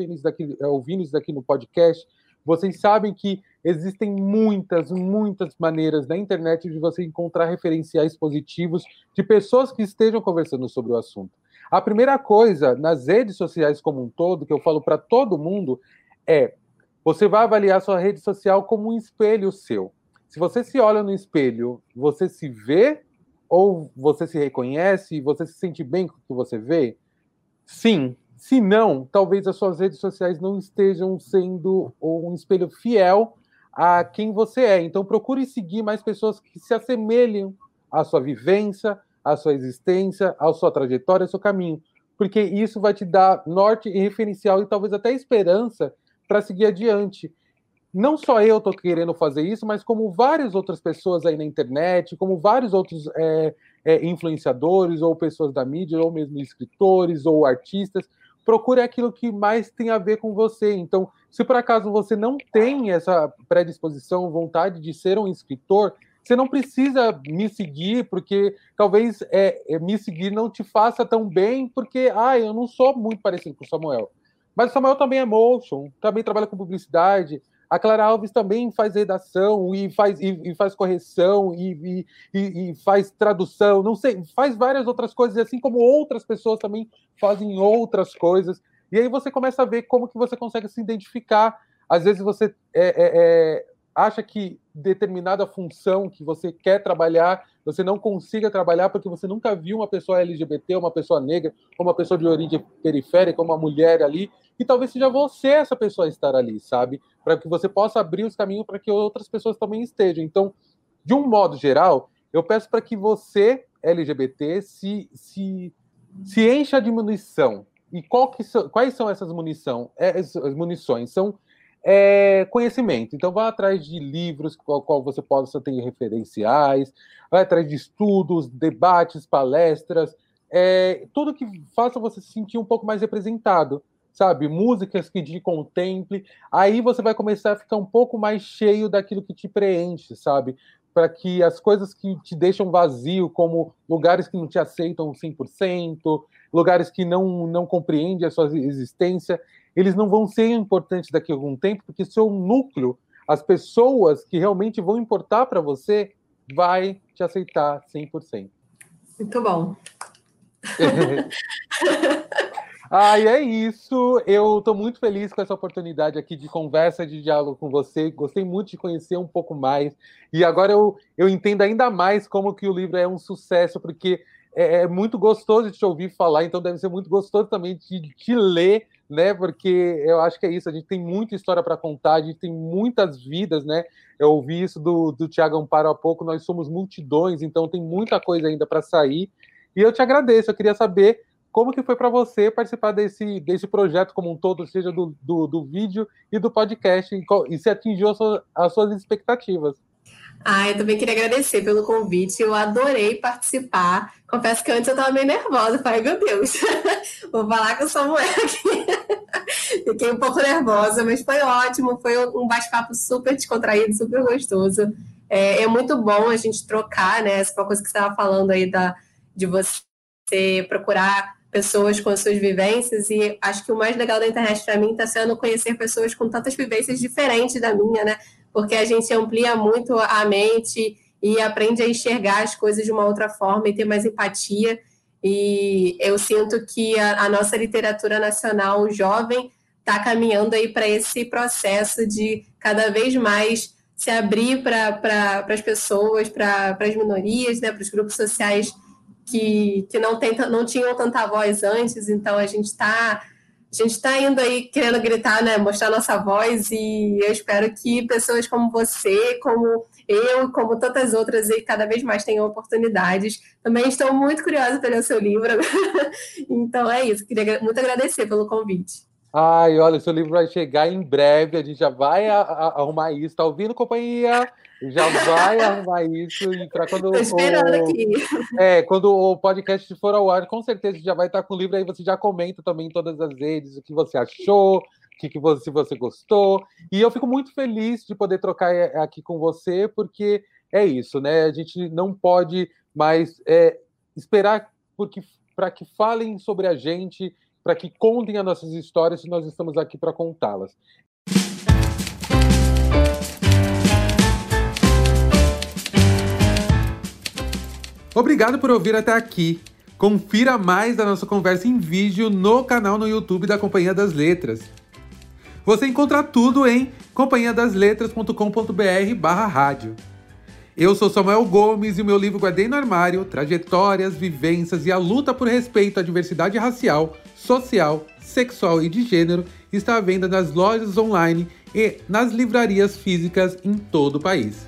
[SPEAKER 2] é, ouvindo isso daqui no podcast, vocês sabem que existem muitas, muitas maneiras na internet de você encontrar referenciais positivos de pessoas que estejam conversando sobre o assunto. A primeira coisa, nas redes sociais como um todo, que eu falo para todo mundo, é você vai avaliar sua rede social como um espelho seu. Se você se olha no espelho, você se vê ou você se reconhece, você se sente bem com o que você vê? Sim. Se não, talvez as suas redes sociais não estejam sendo um espelho fiel a quem você é. Então procure seguir mais pessoas que se assemelhem à sua vivência, à sua existência, à sua trajetória, ao seu caminho, porque isso vai te dar norte e referencial e talvez até esperança para seguir adiante não só eu estou querendo fazer isso, mas como várias outras pessoas aí na internet, como vários outros é, é, influenciadores, ou pessoas da mídia, ou mesmo escritores, ou artistas, procure aquilo que mais tem a ver com você. Então, se por acaso você não tem essa predisposição, vontade de ser um escritor, você não precisa me seguir, porque talvez é, é, me seguir não te faça tão bem, porque ah, eu não sou muito parecido com o Samuel. Mas o Samuel também é motion, também trabalha com publicidade, a Clara Alves também faz redação e faz, e, e faz correção e, e, e, faz tradução, não sei, faz várias outras coisas, assim como outras pessoas também fazem outras coisas. E aí você começa a ver como que você consegue se identificar. Às vezes você é, é, é, acha que determinada função que você quer trabalhar, você não consiga trabalhar porque você nunca viu uma pessoa LGBT, uma pessoa negra, uma pessoa de origem periférica, uma mulher ali, e talvez seja você essa pessoa estar ali, sabe? Para que você possa abrir os caminhos para que outras pessoas também estejam. Então, de um modo geral, eu peço para que você, LGBT, se, se, se encha de munição. E quais são essas munição, é, as munições? São é, conhecimento. Então, vá atrás de livros qual, qual você possa ter referenciais, vai atrás de estudos, debates, palestras, é, tudo que faça você se sentir um pouco mais representado sabe? Músicas que te contemple. Aí você vai começar a ficar um pouco mais cheio daquilo que te preenche, sabe? Para que as coisas que te deixam vazio, como lugares que não te aceitam 100%, lugares que não, não compreendem a sua existência, eles não vão ser importantes daqui a algum tempo, porque seu núcleo, as pessoas que realmente vão importar para você, vai te aceitar 100%.
[SPEAKER 3] Muito bom.
[SPEAKER 2] Ah, e é isso. Eu estou muito feliz com essa oportunidade aqui de conversa, de diálogo com você. Gostei muito de conhecer um pouco mais. E agora eu, eu entendo ainda mais como que o livro é um sucesso, porque é, é muito gostoso de te ouvir falar, então deve ser muito gostoso também de te ler, né? Porque eu acho que é isso. A gente tem muita história para contar, a gente tem muitas vidas, né? Eu ouvi isso do, do Tiago Amparo há pouco. Nós somos multidões, então tem muita coisa ainda para sair. E eu te agradeço. Eu queria saber como que foi para você participar desse, desse projeto como um todo, seja do, do, do vídeo e do podcast, e, e se atingiu as suas, as suas expectativas?
[SPEAKER 3] Ah, eu também queria agradecer pelo convite. Eu adorei participar. Confesso que antes eu estava meio nervosa. Falei, meu Deus, vou falar com o Samuel aqui. Fiquei um pouco nervosa, mas foi ótimo. Foi um bate-papo super descontraído, super gostoso. É, é, muito bom a gente trocar, né? Essa coisa que você estava falando aí da, de você procurar pessoas com as suas vivências e acho que o mais legal da internet para mim está sendo conhecer pessoas com tantas vivências diferentes da minha, né? Porque a gente amplia muito a mente e aprende a enxergar as coisas de uma outra forma e ter mais empatia. E eu sinto que a, a nossa literatura nacional jovem está caminhando aí para esse processo de cada vez mais se abrir para pra, as pessoas, para as minorias, né, para os grupos sociais que, que não, tem, não tinham tanta voz antes. Então, a gente está a gente está indo aí querendo gritar, né, mostrar nossa voz e eu espero que pessoas como você, como eu, como tantas outras aí, cada vez mais tenham oportunidades. Também estou muito curiosa pelo seu livro. então é isso, queria muito agradecer pelo convite.
[SPEAKER 2] Ai, olha, seu livro vai chegar em breve, a gente já vai a, a, arrumar isso. Tá ouvindo, companhia? Já vai arrumar isso e para quando
[SPEAKER 3] Tô esperando
[SPEAKER 2] o,
[SPEAKER 3] aqui.
[SPEAKER 2] É, quando o podcast for ao ar, com certeza já vai estar com o livro aí, você já comenta também em todas as redes o que você achou, o que, que você, se você gostou. E eu fico muito feliz de poder trocar é, aqui com você, porque é isso, né? A gente não pode mais é, esperar para que falem sobre a gente para que contem as nossas histórias e nós estamos aqui para contá-las. Obrigado por ouvir até aqui. Confira mais da nossa conversa em vídeo no canal no YouTube da Companhia das Letras. Você encontra tudo em companhiadasletras.com.br barra rádio. Eu sou Samuel Gomes e o meu livro Guardei no Armário, Trajetórias, Vivências e a Luta por Respeito à Diversidade Racial, Social, Sexual e de Gênero está à venda nas lojas online e nas livrarias físicas em todo o país.